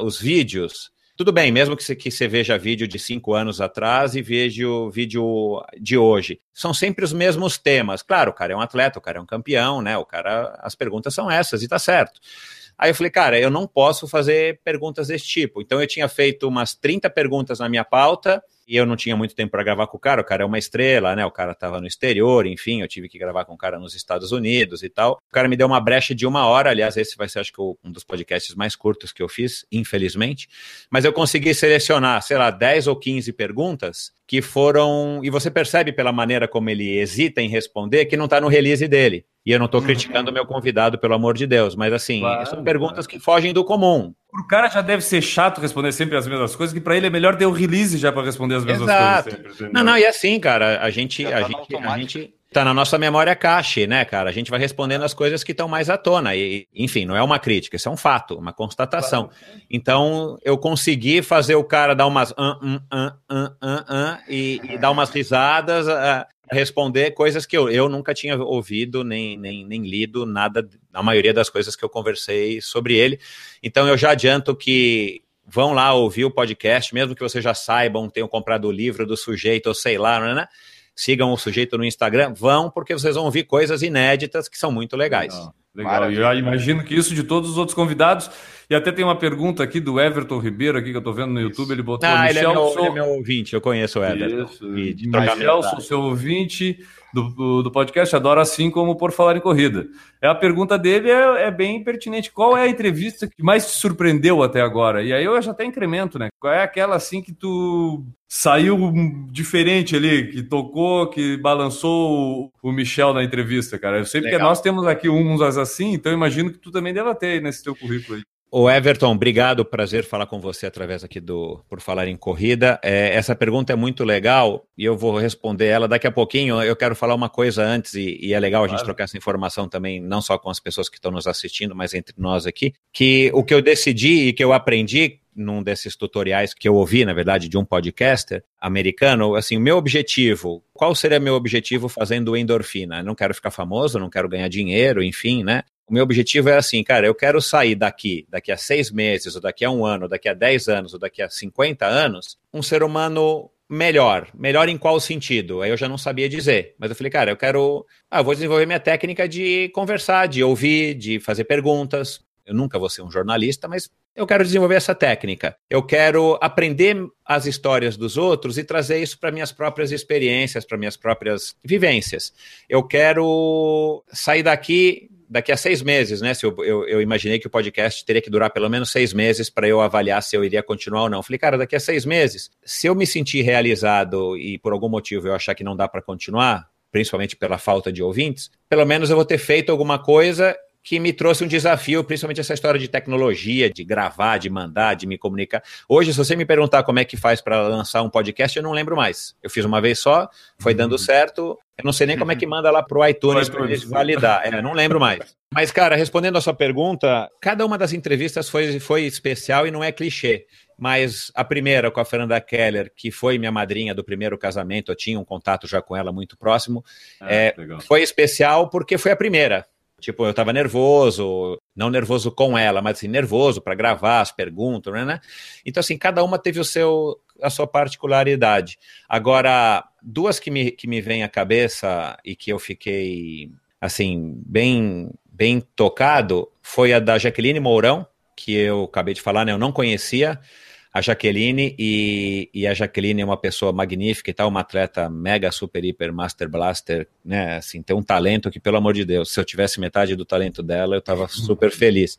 os vídeos. Tudo bem, mesmo que você, que você veja vídeo de cinco anos atrás e veja o vídeo de hoje. São sempre os mesmos temas. Claro, o cara é um atleta, o cara é um campeão, né? O cara, as perguntas são essas e tá certo. Aí eu falei, cara, eu não posso fazer perguntas desse tipo. Então eu tinha feito umas 30 perguntas na minha pauta e eu não tinha muito tempo para gravar com o cara. O cara é uma estrela, né? O cara estava no exterior, enfim, eu tive que gravar com o cara nos Estados Unidos e tal. O cara me deu uma brecha de uma hora. Aliás, esse vai ser, acho que, um dos podcasts mais curtos que eu fiz, infelizmente. Mas eu consegui selecionar, sei lá, 10 ou 15 perguntas que foram. E você percebe pela maneira como ele hesita em responder que não está no release dele. E eu não estou criticando o meu convidado, pelo amor de Deus, mas assim, Claro, são perguntas que fogem do comum. O cara já deve ser chato responder sempre as mesmas coisas, que pra ele é melhor ter o release já pra responder as mesmas Exato. coisas sempre. entendeu? Não, não, e assim, cara, a gente, Já tá a no gente, a gente tá na nossa memória cache, né, cara? A gente vai respondendo as coisas que estão mais à tona. E, enfim, não é uma crítica, isso é um fato, uma constatação. Então, eu consegui fazer o cara dar umas hum, ah, ah, ah, ah, e, e dar umas risadas, ah, responder coisas que eu, eu nunca tinha ouvido, nem, nem, nem lido, nada, na maioria das coisas que eu conversei sobre ele. Então, eu já adianto que vão lá ouvir o podcast, mesmo que vocês já saibam, tenham comprado o livro do sujeito, ou sei lá, né? Sigam o sujeito no Instagram, vão, porque vocês vão ouvir coisas inéditas que são muito legais. Legal. Legal. Maravilha. Eu imagino que isso de todos os outros convidados. E até tem uma pergunta aqui do Everton Ribeiro, aqui que eu tô vendo no YouTube. Ele botou Ah, ele é, Michel, meu, sou- ele é meu ouvinte, eu conheço o Everton. Isso. E de Michel, mensagem. sou seu ouvinte do, do, podcast, adoro assim como por falar em corrida. É a pergunta dele é, é bem pertinente. Qual é a entrevista que mais te surpreendeu até agora? E aí eu já até incremento, né? Qual é aquela assim que tu saiu diferente ali, que tocou, que balançou o, o Michel na entrevista, cara? Eu sei porque Legal. nós temos aqui uns assim, então imagino que tu também deva ter nesse teu currículo aí. Ô Everton, obrigado, prazer falar com você através aqui do Por Falar em Corrida. É, essa pergunta é muito legal e eu vou responder ela daqui a pouquinho. Eu quero falar uma coisa antes e, e é legal a gente Claro. trocar essa informação também, não só com as pessoas que estão nos assistindo, mas entre nós aqui, que o que eu decidi e que eu aprendi num desses tutoriais que eu ouvi, na verdade, de um podcaster americano, assim, o meu objetivo, qual seria meu objetivo fazendo endorfina? Eu não quero ficar famoso, não quero ganhar dinheiro, enfim, né? O meu objetivo é assim, cara, eu quero sair daqui, daqui a seis meses, ou daqui a um ano, ou daqui a dez anos, ou daqui a 50 anos, um ser humano melhor. Melhor em qual sentido? Aí eu já não sabia dizer. Mas eu falei, cara, eu quero. Ah, eu vou desenvolver minha técnica de conversar, de ouvir, de fazer perguntas. Eu nunca vou ser um jornalista, mas eu quero desenvolver essa técnica. Eu quero aprender as histórias dos outros e trazer isso para minhas próprias experiências, para minhas próprias vivências. Eu quero sair daqui daqui a seis meses, né? Se eu, eu, eu, imaginei que o podcast teria que durar pelo menos seis meses para eu avaliar se eu iria continuar ou não. Falei, cara, daqui a seis meses, se eu me sentir realizado e por algum motivo eu achar que não dá para continuar, principalmente pela falta de ouvintes, pelo menos eu vou ter feito alguma coisa que me trouxe um desafio, principalmente essa história de tecnologia, de gravar, de mandar, de me comunicar. Hoje, se você me perguntar como é que faz para lançar um podcast, eu não lembro mais. Eu fiz uma vez só, foi dando uhum. certo. Eu não sei nem como é que manda lá pro iTunes para eles validar. É, não lembro mais. Mas, cara, respondendo a sua pergunta, cada uma das entrevistas foi, foi especial e não é clichê. Mas a primeira com a Fernanda Keller, que foi minha madrinha do primeiro casamento, eu tinha um contato já com ela muito próximo, ah, é, foi especial porque foi a primeira. Tipo, eu tava nervoso, não nervoso com ela, mas assim, nervoso para gravar as perguntas, né, né? Então, assim, cada uma teve o seu, a sua particularidade. Agora, duas que me, que me vêm à cabeça e que eu fiquei, assim, bem, bem tocado foi a da Jaqueline Mourão, que eu acabei de falar, né? Eu não conhecia a Jaqueline, e, e, a Jaqueline é uma pessoa magnífica e tal, uma atleta mega, super, hiper, master blaster, né, assim, tem um talento que, pelo amor de Deus, se eu tivesse metade do talento dela, eu tava super feliz.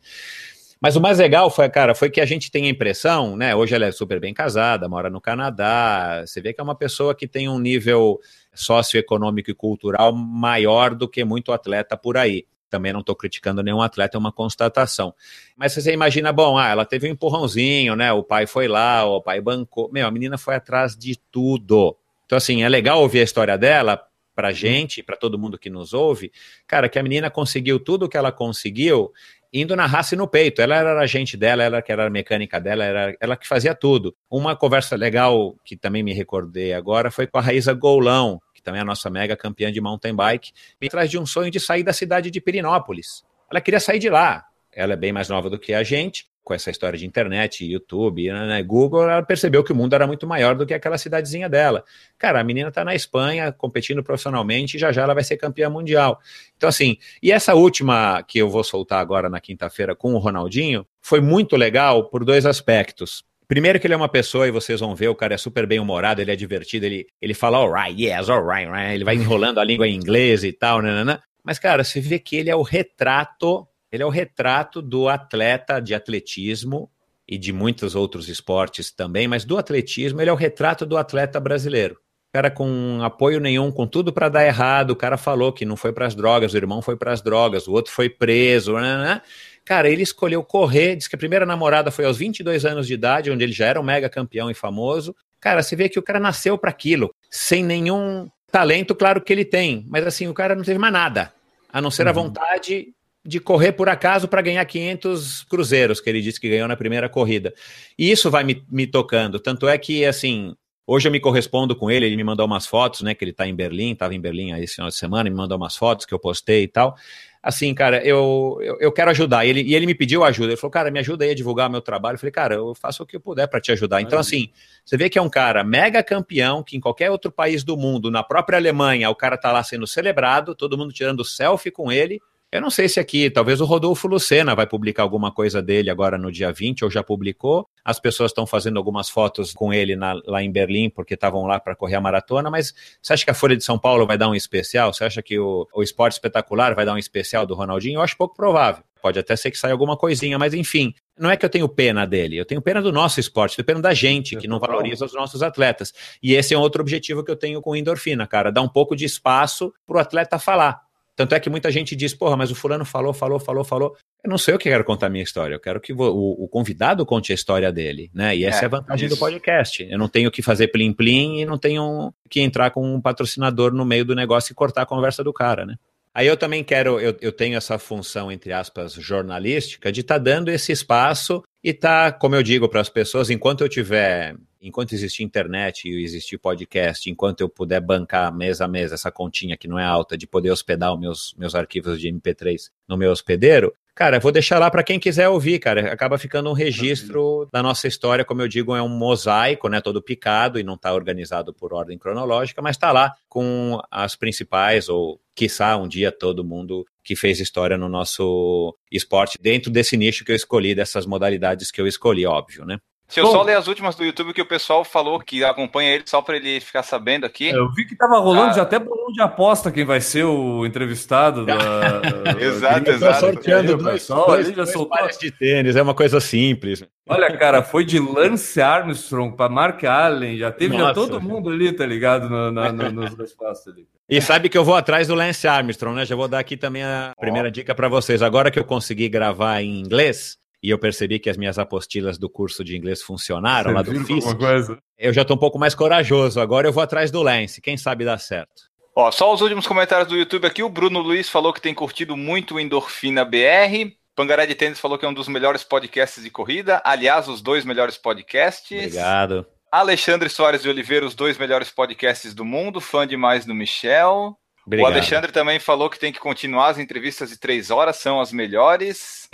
Mas o mais legal foi, cara, foi que a gente tem a impressão, né, hoje ela é super bem casada, mora no Canadá, você vê que é uma pessoa que tem um nível socioeconômico e cultural maior do que muito atleta por aí também não estou criticando nenhum atleta, é uma constatação. Mas você imagina, bom, ah, ela teve um empurrãozinho, né? O pai foi lá, o pai bancou. Meu, a menina foi atrás de tudo. Então, assim, é legal ouvir a história dela pra gente, para todo mundo que nos ouve, cara, que a menina conseguiu tudo o que ela conseguiu indo na raça e no peito. Ela era a agente dela, ela que era a mecânica dela, era ela que fazia tudo. Uma conversa legal que também me recordei agora foi com a Raíza Goulão, que também é a nossa mega campeã de mountain bike, atrás de um sonho de sair da cidade de Pirinópolis. Ela queria sair de lá. Ela é bem mais nova do que a gente, com essa história de internet, YouTube, né, né, Google, ela percebeu que o mundo era muito maior do que aquela cidadezinha dela. Cara, a menina está na Espanha, competindo profissionalmente, e já já ela vai ser campeã mundial. Então, assim, e essa última que eu vou soltar agora na quinta-feira com o Ronaldinho, foi muito legal por dois aspectos. Primeiro que ele é uma pessoa, e vocês vão ver, o cara é super bem humorado, ele é divertido, ele, ele fala alright, yes, alright, right, ele vai enrolando a língua em inglês e tal, né, né, né. Mas, cara, você vê que ele é o retrato, ele é o retrato do atleta de atletismo e de muitos outros esportes também, mas do atletismo, ele é o retrato do atleta brasileiro. cara com apoio nenhum, com tudo para dar errado, o cara falou que não foi para as drogas, o irmão foi para as drogas, o outro foi preso, né, né, né. Cara, ele escolheu correr, diz que a primeira namorada foi aos 22 anos de idade, onde ele já era um mega campeão e famoso. Cara, você vê que o cara nasceu para aquilo, sem nenhum talento, claro que ele tem, mas assim, o cara não teve mais nada, a não ser uhum. a vontade de correr por acaso para ganhar 500 cruzeiros, que ele disse que ganhou na primeira corrida. E isso vai me, me tocando, tanto é que, assim, Hoje eu me correspondo com ele, ele me mandou umas fotos, né? Que ele está em Berlim, estava em Berlim aí esse final de semana, me mandou umas fotos que eu postei e tal assim, cara, eu, eu, eu quero ajudar. E ele, e ele me pediu ajuda. Ele falou, cara, me ajuda aí a divulgar meu trabalho. Eu falei, cara, eu faço o que eu puder para te ajudar. Então, assim, você vê que é um cara mega campeão, que em qualquer outro país do mundo, na própria Alemanha, o cara tá lá sendo celebrado, todo mundo tirando selfie com ele. Eu não sei se aqui, talvez o Rodolfo Lucena vai publicar alguma coisa dele agora no dia 20, ou já publicou. As pessoas estão fazendo algumas fotos com ele na, lá em Berlim, porque estavam lá para correr a maratona, mas você acha que a Folha de São Paulo vai dar um especial? Você acha que o, o Esporte Espetacular vai dar um especial do Ronaldinho? Eu acho pouco provável. Pode até ser que saia alguma coisinha, mas enfim, não é que eu tenho pena dele, eu tenho pena do nosso esporte, tenho pena da gente que não valoriza os nossos atletas. E esse é outro objetivo que eu tenho com o Endorfina, cara, dar um pouco de espaço para o atleta falar tanto é que muita gente diz, porra, mas o fulano falou, falou, falou, falou. Eu não sei o que quero contar a minha história, eu quero que o, o convidado conte a história dele, né? E essa é, é a vantagem isso. do podcast. Eu não tenho que fazer plim-plim e não tenho que entrar com um patrocinador no meio do negócio e cortar a conversa do cara, né? Aí eu também quero, eu, eu tenho essa função, entre aspas, jornalística, de estar tá dando esse espaço e tá, como eu digo para as pessoas, enquanto eu tiver enquanto existir internet e existir podcast, enquanto eu puder bancar mês a mês essa continha que não é alta, de poder hospedar os meus, meus arquivos de MP3 no meu hospedeiro, Cara, vou deixar lá para quem quiser ouvir, cara. Acaba ficando um registro da nossa história, como eu digo, é um mosaico, né? Todo picado e não está organizado por ordem cronológica, mas está lá com as principais, ou quiçá um dia todo mundo que fez história no nosso esporte, dentro desse nicho que eu escolhi, dessas modalidades que eu escolhi, óbvio, né? Se eu Bom, só ler as últimas do YouTube que o pessoal falou que acompanha ele só para ele ficar sabendo aqui. Eu vi que tava rolando ah, já até bolão de aposta quem vai ser o entrevistado da. exato, exato. sorteando dois, pessoal, dois, já dois soltou. de tênis, é uma coisa simples. Olha, cara, foi de Lance Armstrong para Mark Allen, já teve já todo mundo ali, tá ligado? No, no, no, nos respostas ali. E sabe que eu vou atrás do Lance Armstrong, né? Já vou dar aqui também a primeira oh. dica para vocês. Agora que eu consegui gravar em inglês, e eu percebi que as minhas apostilas do curso de inglês funcionaram Você lá do FISC, eu já estou um pouco mais corajoso. Agora eu vou atrás do Lance, quem sabe dá certo. Ó, só os últimos comentários do YouTube aqui. O Bruno Luiz falou que tem curtido muito o Endorfina BR. Pangaré de Tênis falou que é um dos melhores podcasts de corrida. Aliás, os dois melhores podcasts. Obrigado. Alexandre Soares de Oliveira, os dois melhores podcasts do mundo. Fã demais do Michel. Obrigado. O Alexandre também falou que tem que continuar as entrevistas de três horas, são as melhores.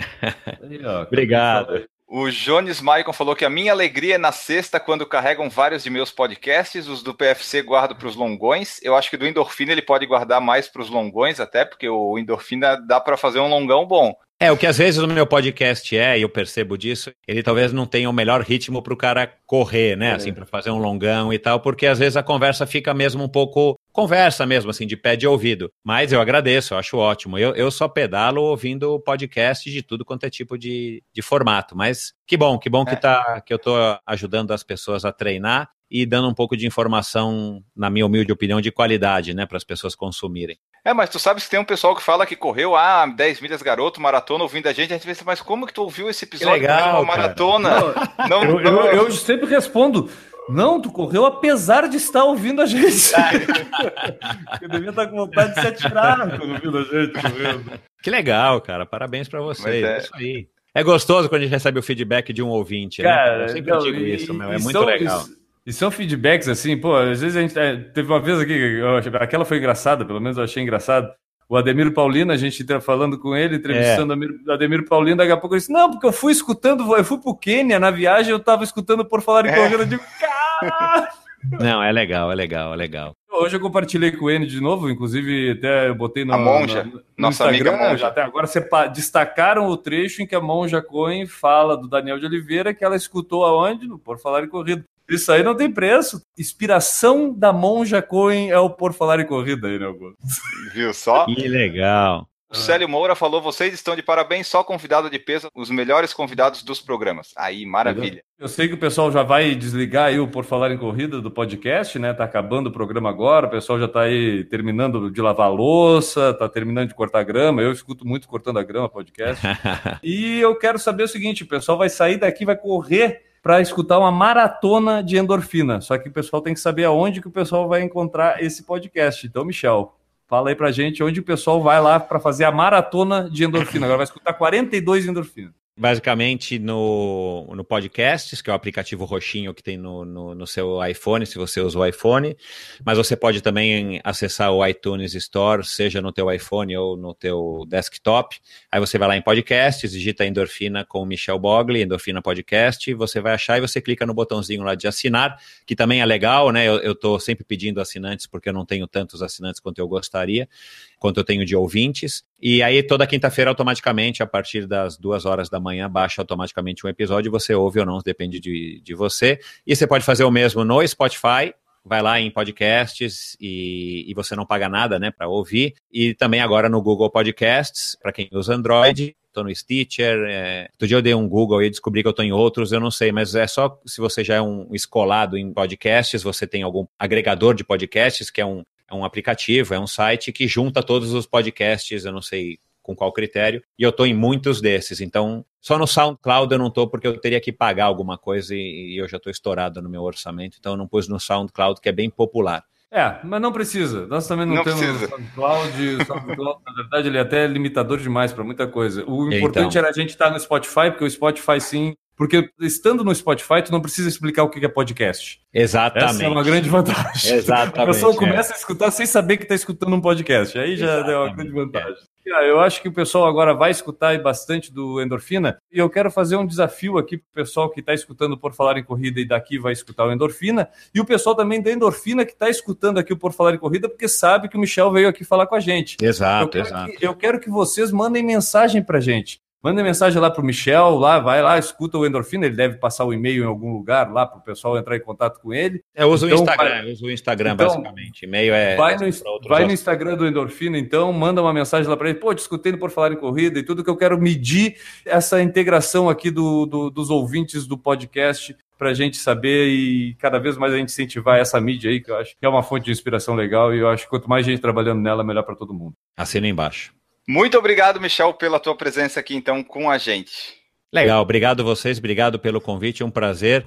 Obrigado. O Jones Maicon falou que a minha alegria é na sexta quando carregam vários de meus podcasts. Os do PFC guardo para os longões. Eu acho que do Endorfina ele pode guardar mais para os longões, até porque o Endorfina dá para fazer um longão bom. É, o que às vezes o meu podcast é, e eu percebo disso, ele talvez não tenha o melhor ritmo para o cara correr, né? É. Assim, para fazer um longão e tal, porque às vezes a conversa fica mesmo um pouco conversa mesmo, assim, de pé de ouvido. Mas eu agradeço, eu acho ótimo. Eu, eu só pedalo ouvindo podcast de tudo quanto é tipo de, de formato. Mas que bom, que bom é. que, tá, que eu estou ajudando as pessoas a treinar e dando um pouco de informação, na minha humilde opinião, de qualidade, né, para as pessoas consumirem. É, mas tu sabes que tem um pessoal que fala que correu ah, 10 milhas garoto, maratona, ouvindo a gente, a gente pensa, mas como que tu ouviu esse episódio legal, uma maratona? Não, não, eu, não... Eu, eu, sempre respondo, não, tu correu apesar de estar ouvindo a gente. eu devia estar com vontade de se atirar quando ouvindo a gente correndo. Que legal, cara, parabéns para vocês, é... isso aí. É gostoso quando a gente recebe o feedback de um ouvinte, né? cara, né? Eu sempre não, digo e, isso, meu, é muito são, legal. E são feedbacks assim, pô, às vezes a gente. É, teve uma vez aqui, aquela foi engraçada, pelo menos eu achei engraçado. O Ademir Paulino, a gente tá falando com ele, entrevistando é. o Ademir Paulino, daqui a pouco ele disse: Não, porque eu fui escutando, eu fui pro Quênia na viagem, eu tava escutando por falar em é. corrida, eu digo, cara! Não, é legal, é legal, é legal. Hoje eu compartilhei com ele de novo, inclusive até eu botei no, a monja, no, no nossa Instagram, amiga monja. Até agora destacaram o trecho em que a monja Cohen fala do Daniel de Oliveira que ela escutou aonde? No Por Falar em Corrida. Isso aí não tem preço. Inspiração da Monja Cohen é o Por Falar em Corrida aí, né, Augusto? Viu só? Que legal. O Célio Moura falou: vocês estão de parabéns, só convidado de peso, os melhores convidados dos programas. Aí, maravilha. Eu sei que o pessoal já vai desligar aí o Por Falar em Corrida do podcast, né? Tá acabando o programa agora, o pessoal já tá aí terminando de lavar louça, tá terminando de cortar grama. Eu escuto muito cortando a grama podcast. e eu quero saber o seguinte: o pessoal vai sair daqui, vai correr para escutar uma maratona de endorfina. Só que o pessoal tem que saber aonde que o pessoal vai encontrar esse podcast. Então, Michel, fala aí pra gente onde o pessoal vai lá para fazer a maratona de endorfina. Agora vai escutar 42 endorfinas basicamente no, no Podcasts, que é o aplicativo roxinho que tem no, no, no, seu iPhone, se você usa o iPhone, mas você pode também acessar o iTunes Store, seja no teu iPhone ou no teu desktop, aí você vai lá em Podcasts, digita Endorfina com Michel Bogli, Endorfina Podcast, você vai achar e você clica no botãozinho lá de assinar, que também é legal, né, eu estou sempre pedindo assinantes porque eu não tenho tantos assinantes quanto eu gostaria, quanto eu tenho de ouvintes. E aí, toda quinta-feira, automaticamente, a partir das duas horas da manhã, baixa automaticamente um episódio. Você ouve ou não, depende de, de você. E você pode fazer o mesmo no Spotify. Vai lá em podcasts e, e você não paga nada, né, para ouvir. E também agora no Google Podcasts, para quem usa Android, estou no Stitcher. É... Outro dia eu dei um Google e descobri que eu estou em outros, eu não sei, mas é só se você já é um escolado em podcasts, você tem algum agregador de podcasts, que é um, é um aplicativo, é um site que junta todos os podcasts, eu não sei com qual critério, e eu estou em muitos desses. Então, só no SoundCloud eu não estou porque eu teria que pagar alguma coisa e, e eu já estou estourado no meu orçamento, então eu não pus no SoundCloud, que é bem popular. É, mas não precisa. Nós também não, não temos precisa. SoundCloud. O SoundCloud, na verdade, ele é até limitador demais para muita coisa. O importante então. era a gente estar tá no Spotify, porque o Spotify sim Porque estando no Spotify, tu não precisa explicar o que é podcast. Exatamente. Essa é uma grande vantagem. Exatamente. A pessoa começa é. a escutar sem saber que está escutando um podcast. Aí já Exatamente. é uma grande vantagem. Eu acho que o pessoal agora vai escutar bastante do Endorfina e eu quero fazer um desafio aqui para o pessoal que está escutando Por Falar em Corrida e daqui vai escutar o Endorfina e o pessoal também da Endorfina que está escutando aqui o Por Falar em Corrida porque sabe que o Michel veio aqui falar com a gente. Exato, eu exato. Que, eu quero que vocês mandem mensagem para gente. Manda mensagem lá para o Michel, lá, vai lá, escuta o Endorfina, ele deve passar o e-mail em algum lugar lá para o pessoal entrar em contato com ele. Eu uso então, o Instagram, vai... eu uso o Instagram então, basicamente. E-mail é. Vai, no, vai no Instagram do Endorfina, então, manda uma mensagem lá para ele. Pô, discutindo por falar em corrida e tudo que eu quero medir essa integração aqui do, do dos ouvintes do podcast para a gente saber e cada vez mais a gente incentivar essa mídia aí, que eu acho que é uma fonte de inspiração legal e eu acho que quanto mais gente trabalhando nela, melhor para todo mundo. Assina embaixo. Muito obrigado, Michel, pela tua presença aqui então com a gente. Legal, obrigado vocês, obrigado pelo convite, é um prazer.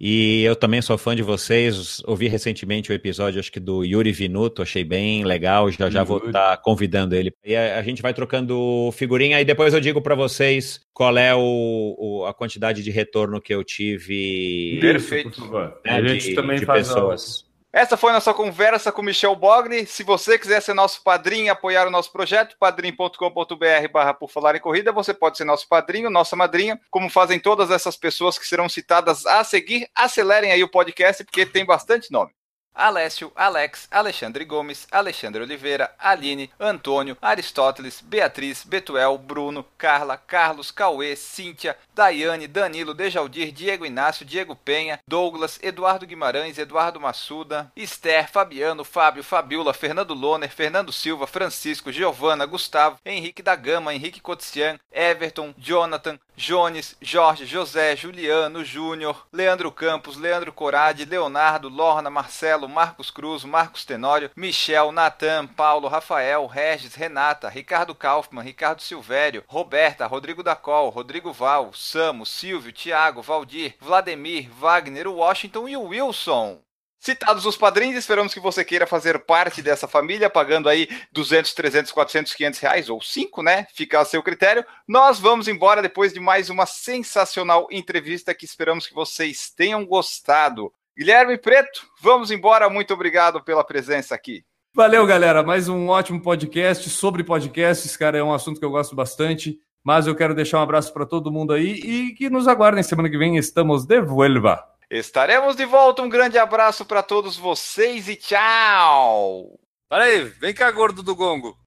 E eu também sou fã de vocês. Ouvi recentemente o episódio, acho que do Yuri Vinuto, achei bem legal. Já já vou estar tá convidando ele. E a, a, gente vai trocando figurinha e depois eu digo para vocês qual é o, o, a quantidade de retorno que eu tive. Perfeito. Né, a gente de, também de faz pessoas. Essa foi a nossa conversa com Michel Bogni. Se você quiser ser nosso padrinho e apoiar o nosso projeto, padrim.com.br barra por falar em corrida, você pode ser nosso padrinho, nossa madrinha, como fazem todas essas pessoas que serão citadas a seguir. Acelerem aí o podcast, porque tem bastante nome. Alessio, Alex, Alexandre Gomes, Alexandre Oliveira, Aline, Antônio, Aristóteles, Beatriz, Betuel, Bruno, Carla, Carlos, Cauê, Cíntia, Daiane, Danilo, Dejaldir, Diego Inácio, Diego Penha, Douglas, Eduardo Guimarães, Eduardo Massuda, Esther, Fabiano, Fábio, Fabiola, Fernando Loner, Fernando Silva, Francisco, Giovana, Gustavo, Henrique da Gama, Henrique Cotian, Everton, Jonathan, Jones, Jorge, José, Juliano, Júnior, Leandro Campos, Leandro Corade, Leonardo, Lorna, Marcelo, Marcos Cruz, Marcos Tenório, Michel, Natan, Paulo, Rafael, Regis, Renata, Ricardo Kaufmann, Ricardo Silvério, Roberta, Rodrigo Dacol, Rodrigo Val, Samo, Silvio, Tiago, Valdir, Vladimir, Wagner, Washington e Wilson. Citados os padrinhos, esperamos que você queira fazer parte dessa família, pagando aí 200, 300, 400, 500 reais ou 5, né? Fica a seu critério. Nós vamos embora depois de mais uma sensacional entrevista que esperamos que vocês tenham gostado. Guilherme Preto, vamos embora. Muito obrigado pela presença aqui. Valeu, galera. Mais um ótimo podcast sobre podcasts, cara. É um assunto que eu gosto bastante. Mas eu quero deixar um abraço para todo mundo aí e que nos aguardem semana que vem. Estamos de vuelva. Estaremos de volta. Um grande abraço para todos vocês e tchau. Para aí, vem cá, gordo do gongo.